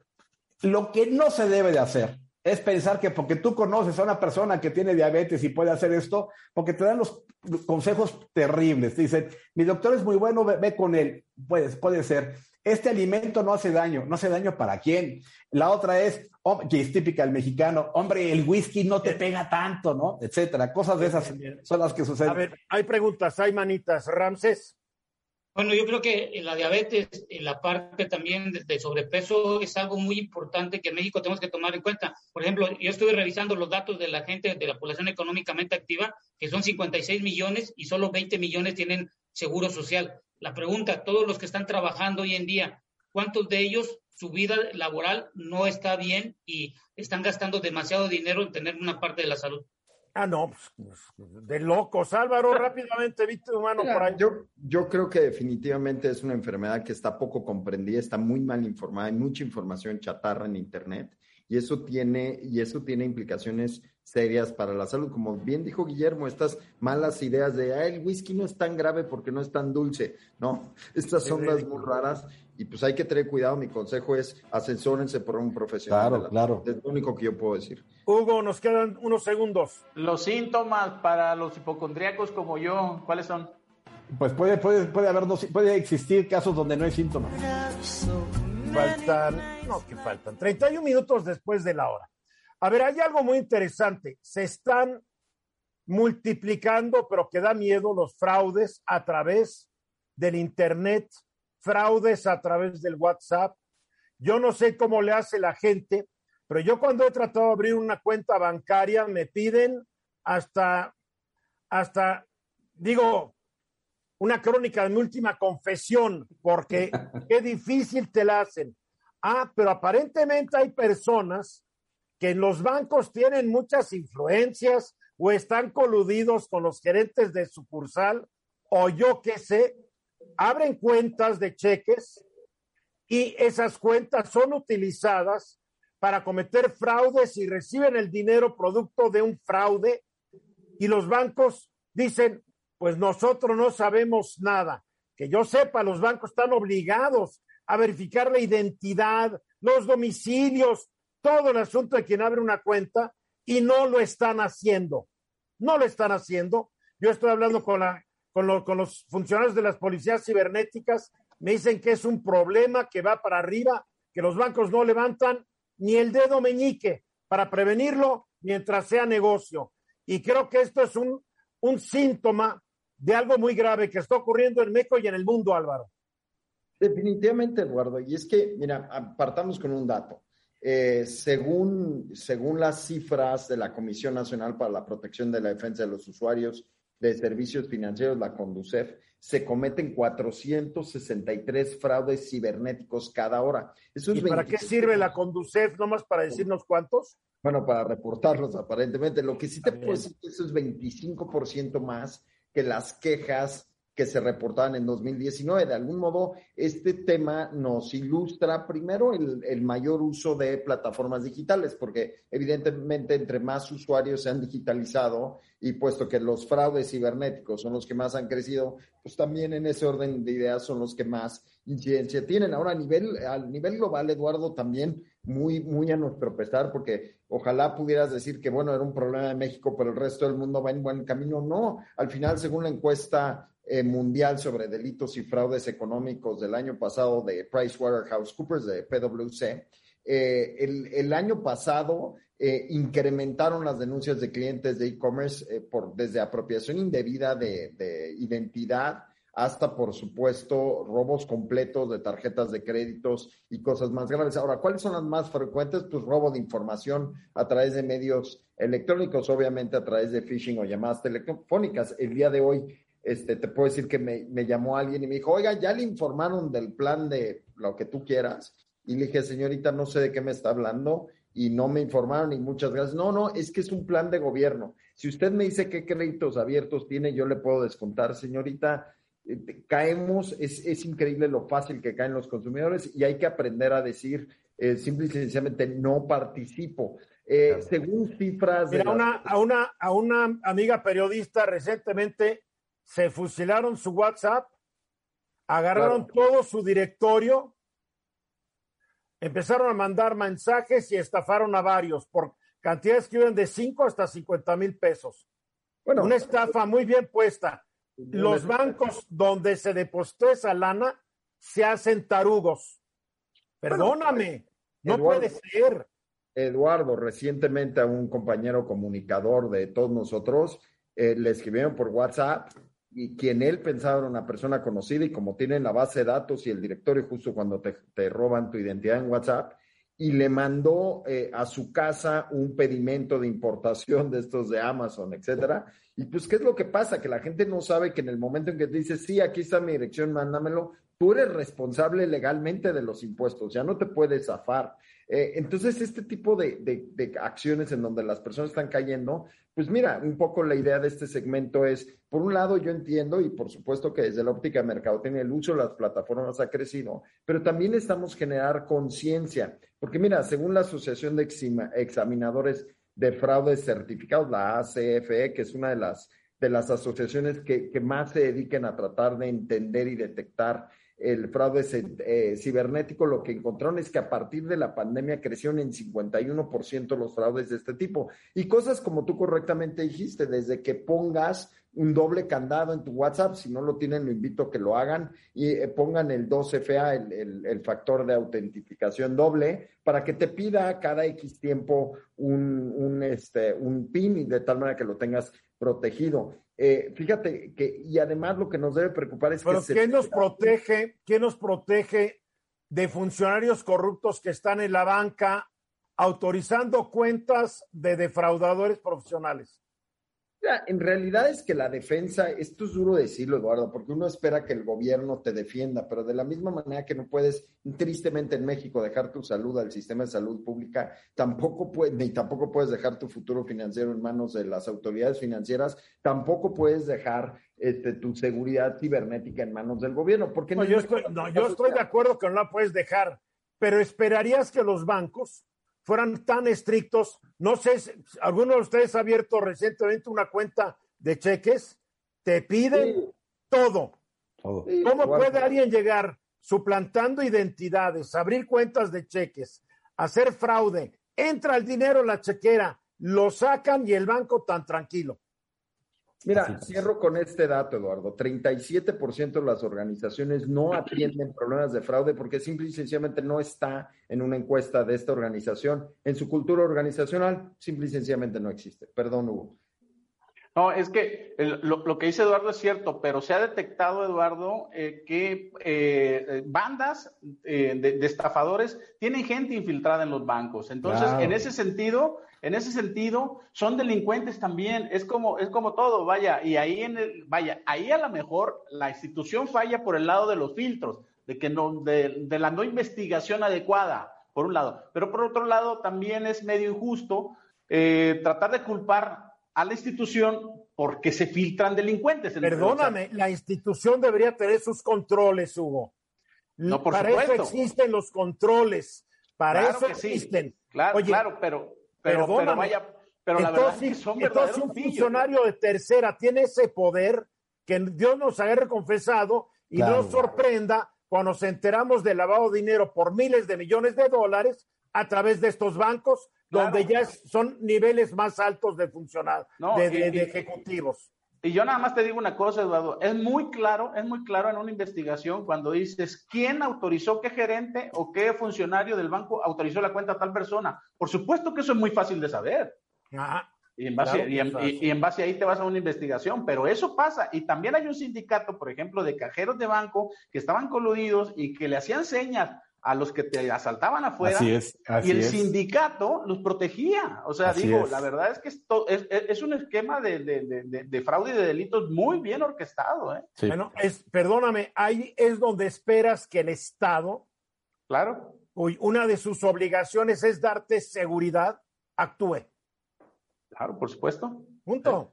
lo que no se debe de hacer es pensar que porque tú conoces a una persona que tiene diabetes y puede hacer esto, porque te dan los consejos terribles. Te dicen, mi doctor es muy bueno, ve, con él. Puedes, puede ser. Este alimento no hace daño. ¿No hace daño para quién? La otra es, que es típica del mexicano, hombre, el whisky no te pega tanto, ¿no? Etcétera. Cosas de esas son las que suceden. A ver, hay preguntas, hay manitas. Ramses. Bueno, yo creo que la diabetes, en la parte también de, sobrepeso, es algo muy importante que en México tenemos que tomar en cuenta. Por ejemplo, yo estuve revisando los datos de la gente de la población económicamente activa, que son 56 millones y solo 20 millones tienen seguro social. La pregunta, todos los que están trabajando hoy en día, ¿cuántos de ellos su vida laboral no está bien y están gastando demasiado dinero en tener una parte de la salud? Ah, no, pues, pues, de locos. Álvaro, rápidamente, viste humano por ahí. Yo, yo creo que definitivamente es una enfermedad que está poco comprendida, está muy mal informada, hay mucha información chatarra en Internet y eso tiene, y eso tiene implicaciones serias para la salud. Como bien dijo Guillermo, estas malas ideas de ah, el whisky no es tan grave porque no es tan dulce. No, estas son las muy raras y pues hay que tener cuidado. Mi consejo es asesórense por un profesional. Claro, claro. Es lo único que yo puedo decir. Hugo, nos quedan unos segundos. Los síntomas para los hipocondríacos como yo, ¿cuáles son? Pues puede, puede, puede haber puede existir casos donde no hay síntomas. Faltan, no, que faltan, 31 minutos después de la hora. A ver, hay algo muy interesante. Se están multiplicando, pero que da miedo, los fraudes a través del Internet fraudes a través del WhatsApp. Yo no sé cómo le hace la gente, pero yo cuando he tratado de abrir una cuenta bancaria me piden hasta, hasta, digo, una crónica de mi última confesión, porque qué difícil te la hacen. Ah, pero aparentemente hay personas que en los bancos tienen muchas influencias o están coludidos con los gerentes de sucursal o yo qué sé, abren cuentas de cheques y esas cuentas son utilizadas para cometer fraudes y reciben el dinero producto de un fraude y los bancos dicen, pues nosotros no sabemos nada. Que yo sepa, los bancos están obligados a verificar la identidad, los domicilios, todo el asunto de quien abre una cuenta y no lo están haciendo. No lo están haciendo. Yo estoy hablando con la con, los funcionarios de las policías cibernéticas, me dicen que es un problema que va para arriba, que los bancos no levantan ni el dedo meñique para prevenirlo mientras sea negocio. Y creo que esto es un, un síntoma de algo muy grave que está ocurriendo en México y en el mundo, Álvaro. Definitivamente, Eduardo. Y es que, mira, partamos con un dato. Eh, según, según las cifras de la Comisión Nacional para la Protección de la Defensa de los Usuarios de Servicios Financieros, la Conducef, se cometen 463 fraudes cibernéticos cada hora. ¿Y para qué sirve la Conducef? ¿Nomás para decirnos cuántos? Bueno, para reportarlos aparentemente. Lo que sí te puedo decir es que eso es 25% más que las quejas que se reportaban en 2019. De algún modo, este tema nos ilustra primero el, el, mayor uso de plataformas digitales, porque evidentemente entre más usuarios se han digitalizado y puesto que los fraudes cibernéticos son los que más han crecido, pues también en ese orden de ideas son los que más incidencia tienen. Ahora, a nivel, a nivel global, Eduardo, también muy, muy a nuestro pesar, porque ojalá pudieras decir que, bueno, era un problema de México, pero el resto del mundo va en buen camino. No, al final, según la encuesta eh, mundial sobre delitos y fraudes económicos del año pasado de PricewaterhouseCoopers, de PwC, eh, el, año pasado eh, incrementaron las denuncias de clientes de e-commerce eh, por desde apropiación indebida de, de, identidad hasta, por supuesto, robos completos de tarjetas de créditos y cosas más graves. Ahora, ¿cuáles son las más frecuentes? Pues robo de información a través de medios electrónicos, obviamente a través de phishing o llamadas telefónicas. El día de hoy este, te puedo decir que me, me, llamó alguien y me dijo, oiga, ya le informaron del plan de lo que tú quieras. Y le dije, señorita, no sé de qué me está hablando y no me informaron y muchas gracias. No, no, es que es un plan de gobierno. Si usted me dice qué créditos abiertos tiene, yo le puedo descontar, señorita. Eh, caemos, es, es increíble lo fácil que caen los consumidores y hay que aprender a decir eh, simple y sencillamente no participo. Eh. Según cifras... Mira, una, a, una, a una amiga periodista recientemente se fusilaron su WhatsApp, agarraron claro. todo su directorio, empezaron a mandar mensajes y estafaron a varios por cantidades que iban de 5 hasta 50 mil pesos. Bueno, una estafa muy bien puesta. Los bancos donde se depositó esa lana se hacen tarugos. Perdóname, no Eduardo, puede ser. Eduardo, recientemente a un compañero comunicador de todos nosotros eh, le escribieron por WhatsApp y quien él pensaba era una persona conocida y como tienen la base de datos y el directorio justo cuando te, te roban tu identidad en WhatsApp, y le mandó eh, a su casa un pedimento de importación de estos de Amazon, etcétera. Y pues, ¿qué es lo que pasa? Que la gente no sabe que en el momento en que te dice, sí, aquí está mi dirección, mándamelo, tú eres responsable legalmente de los impuestos, ya no te puedes zafar. Eh, entonces, este tipo de, de, de, acciones en donde las personas están cayendo, pues mira, un poco la idea de este segmento es, por un lado, yo entiendo y por supuesto que desde la óptica de mercado tiene el uso de las plataformas ha crecido, pero también estamos generar conciencia, porque mira, según la Asociación de Examinadores de Fraudes Certificados, la ACFE, que es una de las, de las asociaciones que, que más se dediquen a tratar de entender y detectar el fraude eh, cibernético, lo que encontraron es que a partir de la pandemia crecieron en 51% los fraudes de este tipo. Y cosas como tú correctamente dijiste, desde que pongas un doble candado en tu WhatsApp, si no lo tienen, lo invito a que lo hagan y eh, pongan el 2FA, el, factor de autentificación doble, para que te pida cada X tiempo un, un, este, un PIN y de tal manera que lo tengas protegido. Eh, fíjate que, y además lo que nos debe preocupar es Pero que. ¿qué nos protege? ¿Qué nos protege de funcionarios corruptos que están en la banca autorizando cuentas de defraudadores profesionales? En realidad es que la defensa, esto es duro decirlo, Eduardo, porque uno espera que el gobierno te defienda, pero de la misma manera que no puedes, tristemente en México, dejar tu salud al sistema de salud pública, tampoco puedes, ni tampoco puedes dejar tu futuro financiero en manos de las autoridades financieras, tampoco puedes dejar este, tu seguridad cibernética en manos del gobierno. Porque no, yo, estoy, no, yo estoy de acuerdo que no la puedes dejar, pero esperarías que los bancos fueran tan estrictos. No sé, si alguno de ustedes ha abierto recientemente una cuenta de cheques, te piden sí. todo. todo. Sí, ¿Cómo puede alguien llegar suplantando identidades, abrir cuentas de cheques, hacer fraude, entra el dinero en la chequera, lo sacan y el banco tan tranquilo? Mira, cierro con este dato, Eduardo. 37% de las organizaciones no atienden problemas de fraude porque simple y sencillamente no está en una encuesta de esta organización. En su cultura organizacional, simple y sencillamente no existe. Perdón, Hugo. No, es que el, lo, lo, que dice Eduardo es cierto, pero se ha detectado, Eduardo, eh, que eh, bandas eh, de, de, estafadores tienen gente infiltrada en los bancos. Entonces, claro. en ese sentido, en ese sentido, son delincuentes también. Es como, es como todo, vaya, y ahí en el, vaya, ahí a lo mejor la institución falla por el lado de los filtros, de que no, de, de la no investigación adecuada, por un lado. Pero por otro lado, también es medio injusto tratar de culpar a la institución porque se filtran delincuentes. Perdóname, la institución debería tener sus controles, Hugo. No, por para eso existen los controles. Para eso existen. Claro, claro, pero, pero, pero vaya, pero la verdad es que son entonces un funcionario de tercera tiene ese poder que Dios nos haya reconfesado y no nos sorprenda cuando nos enteramos de lavado de dinero por miles de millones de dólares a través de estos bancos, donde ya son niveles más altos de funcionar, de, ejecutivos. Y yo nada más te digo una cosa, Eduardo, es muy claro, es muy claro en una investigación cuando dices quién autorizó qué gerente o qué funcionario del banco autorizó la cuenta a tal persona. Por supuesto que eso es muy fácil de saber. Y en, base, y, en, base ahí te vas a una investigación, pero eso pasa. Y también hay un sindicato, por ejemplo, de cajeros de banco que estaban coludidos y que le hacían señas a los que te asaltaban afuera. Así es, y el sindicato los protegía. O sea, digo, la verdad es que esto es, es, un esquema de, de, de, fraude y de delitos muy bien orquestado. ¿eh? Bueno, es, perdóname, ahí es donde esperas que el Estado, claro, uy, una de sus obligaciones es darte seguridad, actúe. Claro, por supuesto. Punto.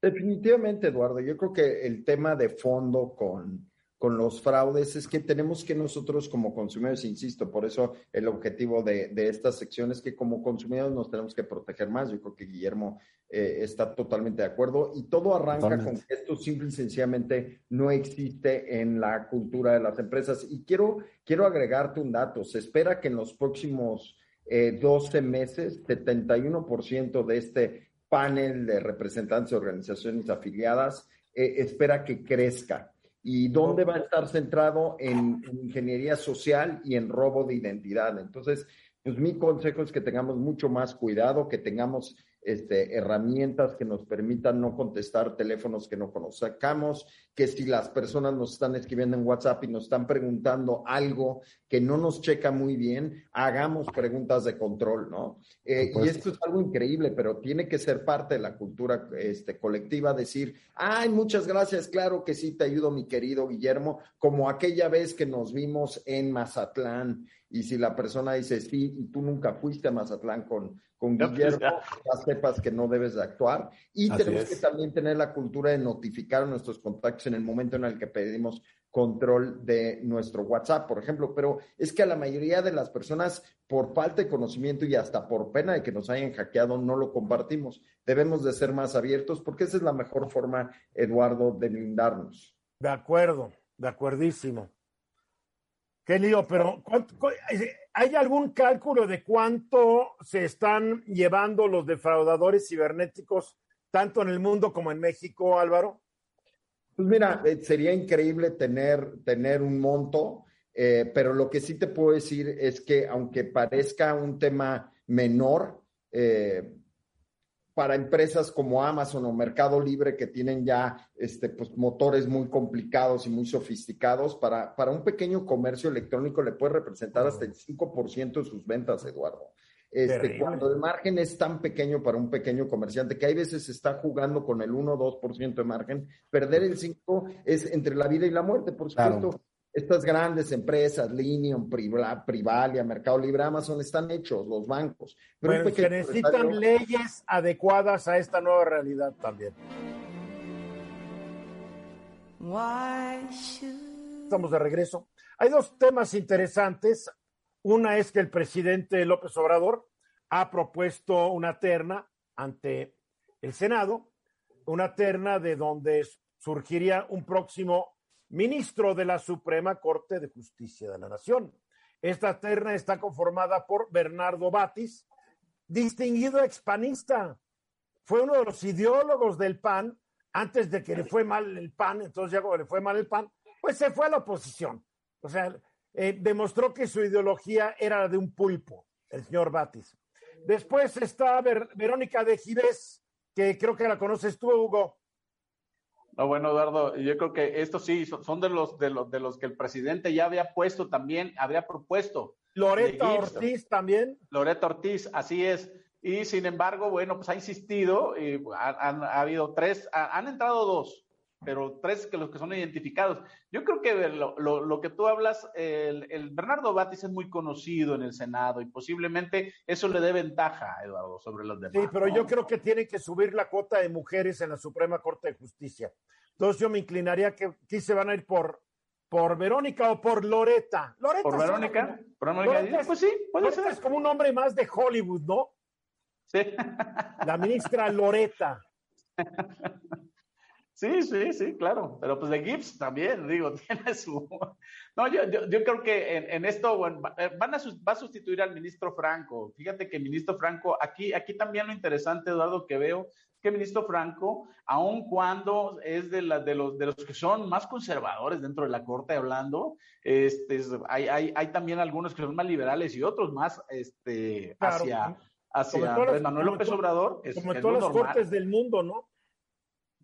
Definitivamente, Eduardo. Yo creo que el tema de fondo con con los fraudes es que tenemos que nosotros como consumidores, insisto, por eso el objetivo de, de esta sección es que como consumidores nos tenemos que proteger más. Yo creo que Guillermo eh, está totalmente de acuerdo y todo arranca con que esto simple y sencillamente no existe en la cultura de las empresas. Y quiero, quiero agregarte un dato. Se espera que en los próximos eh, 12 meses, 71% de este panel de representantes de organizaciones afiliadas eh, espera que crezca y dónde va a estar centrado en, ingeniería social y en robo de identidad. Entonces, pues mi consejo es que tengamos mucho más cuidado, que tengamos este, herramientas que nos permitan no contestar teléfonos que no conozcamos, que si las personas nos están escribiendo en WhatsApp y nos están preguntando algo que no nos checa muy bien, hagamos preguntas de control, ¿no? Eh, y esto es algo increíble, pero tiene que ser parte de la cultura este, colectiva, decir, ay, muchas gracias, claro que sí, te ayudo, mi querido Guillermo, como aquella vez que nos vimos en Mazatlán y si la persona dice sí y tú nunca fuiste a Mazatlán con, con pues, Guillermo, ya sepas que no debes de actuar. Y tenemos que también tener la cultura de notificar a nuestros contactos en el momento en el que pedimos control de nuestro WhatsApp, por ejemplo. Pero es que a la mayoría de las personas, por falta de conocimiento y hasta por pena de que nos hayan hackeado, no lo compartimos. Debemos de ser más abiertos porque esa es la mejor forma, Eduardo, de blindarnos. De acuerdo, de acuerdísimo. Qué lío, pero ¿hay algún cálculo de cuánto se están llevando los defraudadores cibernéticos tanto en el mundo como en México, Álvaro? Pues mira, eh, sería increíble tener, tener un monto, eh, pero lo que sí te puedo decir es que aunque parezca un tema menor, eh, para empresas como Amazon o Mercado Libre que tienen ya este, pues, motores muy complicados y muy sofisticados, para, para un pequeño comercio electrónico le puede representar hasta el 5% de sus ventas, Eduardo. Este, cuando el margen es tan pequeño para un pequeño comerciante que hay veces está jugando con el 1 o 2% de margen, perder el 5 es entre la vida y la muerte, por supuesto estas grandes empresas, Linium, Privalia, Mercado Libre, Amazon, están hechos, los bancos. Pero se necesitan leyes adecuadas a esta nueva realidad también. Estamos de regreso. Hay dos temas interesantes. Una es que el presidente López Obrador ha propuesto una terna ante el Senado, una terna de donde surgiría un próximo ministro de la Suprema Corte de Justicia de la Nación. Esta terna está conformada por Bernardo Batis, distinguido expanista. Fue uno de los ideólogos del PAN antes de que le fue mal el PAN, entonces ya cuando le fue mal el PAN, pues se fue a la oposición. O sea, eh, demostró que su ideología era de un pulpo, el señor Batis. Después está Verónica de Gives, que creo que la conoces tú, Hugo. No, bueno, Eduardo, yo creo que estos sí son de los, de los de los que el presidente ya había puesto también, habría propuesto. Loreta Ortiz también. Loreta Ortiz, así es. Y sin embargo, bueno, pues ha insistido, y ha, habido tres, han entrado dos. Pero tres que los que son identificados. Yo creo que lo, que tú hablas, el, Bernardo Batis es muy conocido en el Senado y posiblemente eso le dé ventaja, Eduardo, sobre los demás. Sí, pero yo creo que tiene que subir la cuota de mujeres en la Suprema Corte de Justicia. Entonces yo me inclinaría que aquí se van a ir por, por Verónica o por Loreta. Loreta ¿Por Verónica? ¿Por Verónica? pues sí, puede ser. es como un nombre más de Hollywood, ¿no? Sí. La ministra Loreta. Sí, sí, sí, claro. Pero pues de Gibbs también, digo, tiene su. No, yo, yo, creo que en, esto bueno, eh, van a, va a sustituir al ministro Franco. Fíjate que el ministro Franco, aquí, aquí también lo interesante, Eduardo, que veo que el ministro Franco, aun cuando es de, la, de, los, de los que son más conservadores dentro de la corte hablando, este, hay, hay, hay también algunos que son más liberales y otros más este, hacia, hacia Manuel López Obrador. como en todas las cortes del mundo, ¿no?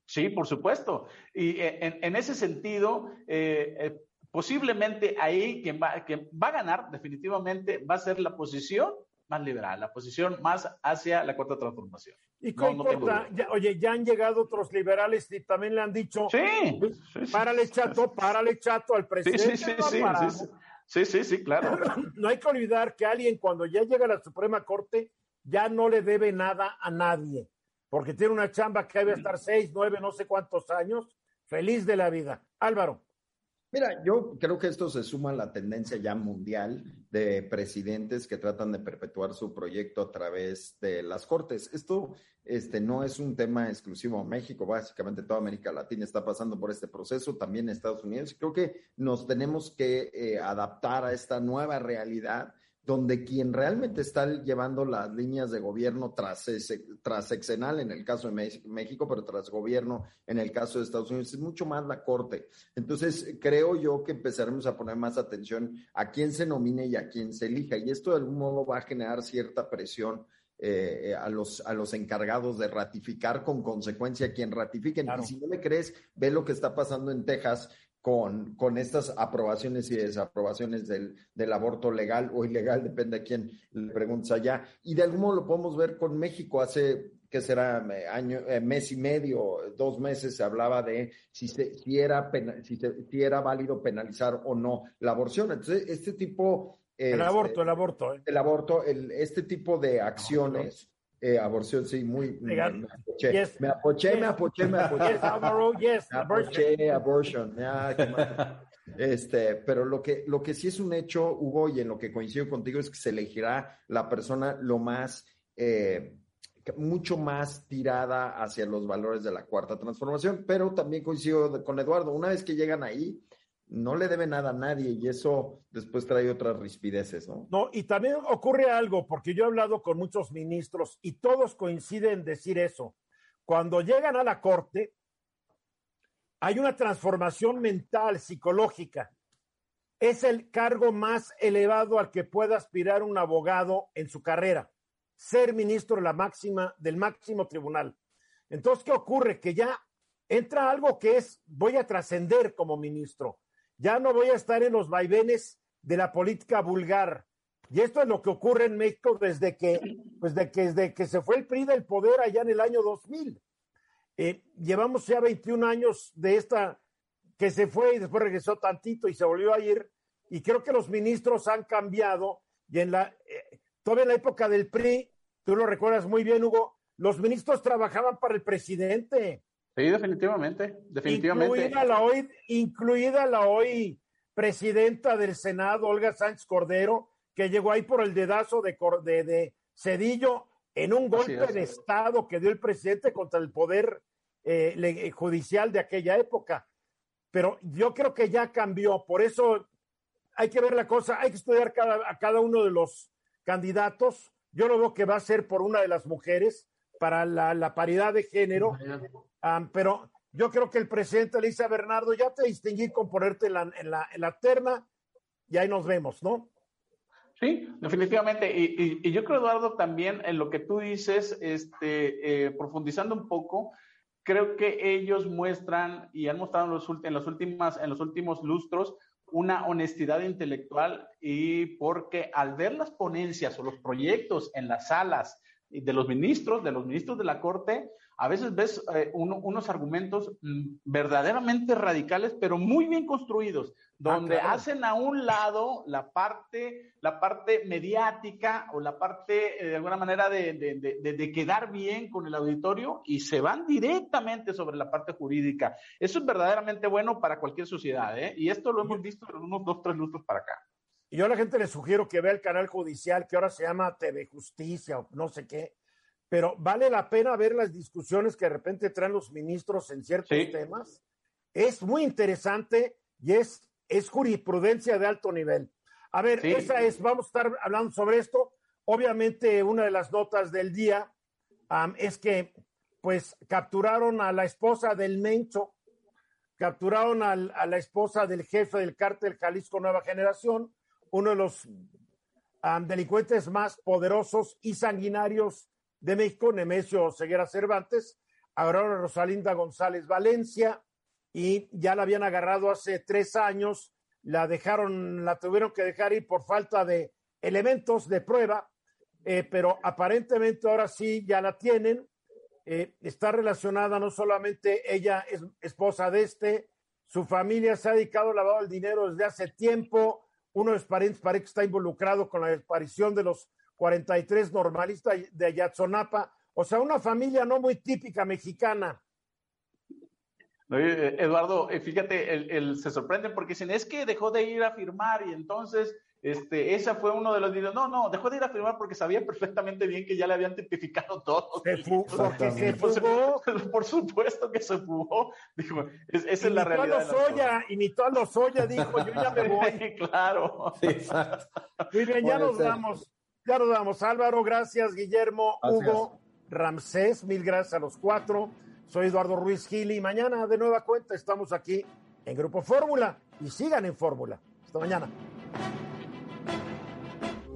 Sí, por supuesto. Y eh, en, ese sentido, eh, eh, posiblemente ahí quien va, va a ganar definitivamente va a ser la posición más liberal, la posición más hacia la cuarta transformación. ¿Y qué importa? oye, ya han llegado otros liberales y también le han dicho, sí, párale chato, párale chato al presidente. Sí, sí, sí, sí, sí, sí, claro. no hay que olvidar que alguien cuando ya llega a la Suprema Corte ya no le debe nada a nadie porque tiene una chamba que debe estar seis, nueve, no sé cuántos años, feliz de la vida. Álvaro. Mira, yo creo que esto se suma a la tendencia ya mundial de presidentes que tratan de perpetuar su proyecto a través de las cortes. Esto este, no es un tema exclusivo a México, básicamente toda América Latina está pasando por este proceso, también Estados Unidos. Creo que nos tenemos que eh, adaptar a esta nueva realidad donde quien realmente está llevando las líneas de gobierno tras, tras sexenal en el caso de México, pero tras gobierno en el caso de Estados Unidos, es mucho más la Corte. Entonces, creo yo que empezaremos a poner más atención a quién se nomine y a quién se elija. Y esto de algún modo va a generar cierta presión eh, a, los, a los encargados de ratificar con consecuencia a quien ratifiquen. Y si no me crees, ve lo que está pasando en Texas con, con estas aprobaciones y desaprobaciones del, del, aborto legal o ilegal, depende a quién le preguntes allá. Y de algún modo lo podemos ver con México. Hace, que será año, eh, mes y medio, dos meses, se hablaba de si, se, si, era si, si, era válido penalizar o no la aborción. Entonces, este tipo... el aborto, el aborto. ¿eh? El aborto, el, este tipo de acciones eh, aborción, sí, muy. Me, apoché, me apoché, me apoché, me apoché. abortion. este, pero lo que, lo que sí es un hecho, Hugo, y en lo que coincido contigo, es que se elegirá la persona lo más. Eh, mucho más tirada hacia los valores de la cuarta transformación, pero también coincido con Eduardo, una vez que llegan ahí, no le debe nada a nadie y eso después trae otras rispideces, ¿no? No, y también ocurre algo, porque yo he hablado con muchos ministros y todos coinciden en decir eso. Cuando llegan a la corte, hay una transformación mental, psicológica. Es el cargo más elevado al que pueda aspirar un abogado en su carrera, ser ministro de la máxima, del máximo tribunal. Entonces, ¿qué ocurre? Que ya entra algo que es, voy a trascender como ministro ya no voy a estar en los vaivenes de la política vulgar. Y esto es lo que ocurre en México desde que, pues de que, desde que se fue el PRI del poder allá en el año 2000. Eh, llevamos ya 21 años de esta que se fue y después regresó tantito y se volvió a ir. Y creo que los ministros han cambiado. Y en la, eh, todavía en la época del PRI, tú lo recuerdas muy bien, Hugo, los ministros trabajaban para el presidente. Sí, definitivamente, definitivamente. Incluida la hoy, incluida la hoy presidenta del Senado, Olga Sánchez Cordero, que llegó ahí por el dedazo de, de, Cedillo en un golpe de Estado que dio el presidente contra el poder eh, eh, judicial de aquella época. Pero yo creo que ya cambió, por eso hay que ver la cosa, hay que estudiar cada, a cada uno de los candidatos. Yo lo veo que va a ser por una de las mujeres para la, la paridad de género pero yo creo que el presidente le dice a Bernardo, ya te distinguí con ponerte en la, en la, en la terna y ahí nos vemos, ¿no? Sí, definitivamente. Y, y, yo creo, Eduardo, también en lo que tú dices, este, eh, profundizando un poco, creo que ellos muestran y han mostrado en los, en, los últimas, en los últimos lustros una honestidad intelectual y porque al ver las ponencias o los proyectos en las salas de los ministros, de los ministros de la Corte, a veces ves eh, unos argumentos mm, verdaderamente radicales, pero muy bien construidos, ah, donde hacen a un lado la parte, la parte mediática o la parte, eh, de alguna manera, de, de, quedar bien con el auditorio y se van directamente sobre la parte jurídica. Eso es verdaderamente bueno para cualquier sociedad, ¿eh? Y esto lo hemos visto en unos dos, tres lustros para acá. Y yo a la gente le sugiero que vea el canal judicial que ahora se llama TV Justicia o no sé qué, pero vale la pena ver las discusiones que de repente traen los ministros en ciertos temas. Es muy interesante y es, es jurisprudencia de alto nivel. A ver, esa es, vamos a estar hablando sobre esto. Obviamente, una de las notas del día es que, pues, capturaron a la esposa del Mencho, capturaron a la esposa del jefe del cártel Jalisco Nueva Generación, uno de los delincuentes más poderosos y sanguinarios de México, Nemesio Ceguera Cervantes, agarraron a Rosalinda González Valencia y ya la habían agarrado hace tres años, la dejaron, la tuvieron que dejar ir por falta de elementos de prueba, eh, pero aparentemente ahora sí ya la tienen. Eh, está relacionada no solamente ella es esposa de este, su familia se ha dedicado al lavado del dinero desde hace tiempo. Uno parientes parece que está involucrado con la desaparición de los 43 normalistas de Ayatzonapa, o sea, una familia no muy típica mexicana. Eduardo, eh, fíjate, se sorprende porque dicen, es que dejó de ir a firmar y entonces este, esa fue uno de los videos. No, no, dejó de ir a firmar porque sabía perfectamente bien que ya le habían tipificado todo. Se fugó. Por supuesto que se fugó. Dijo, esa es la realidad. A Lozoya, imitó a Lozoya, dijo, yo ya me voy. claro. Muy bien, ya nos vamos. Ya nos vamos. Álvaro, gracias. Guillermo, Hugo, Ramsés, mil gracias a los cuatro. Soy Eduardo Ruiz Gil y mañana de nueva cuenta estamos aquí en Grupo Fórmula y sigan en Fórmula. Hasta mañana.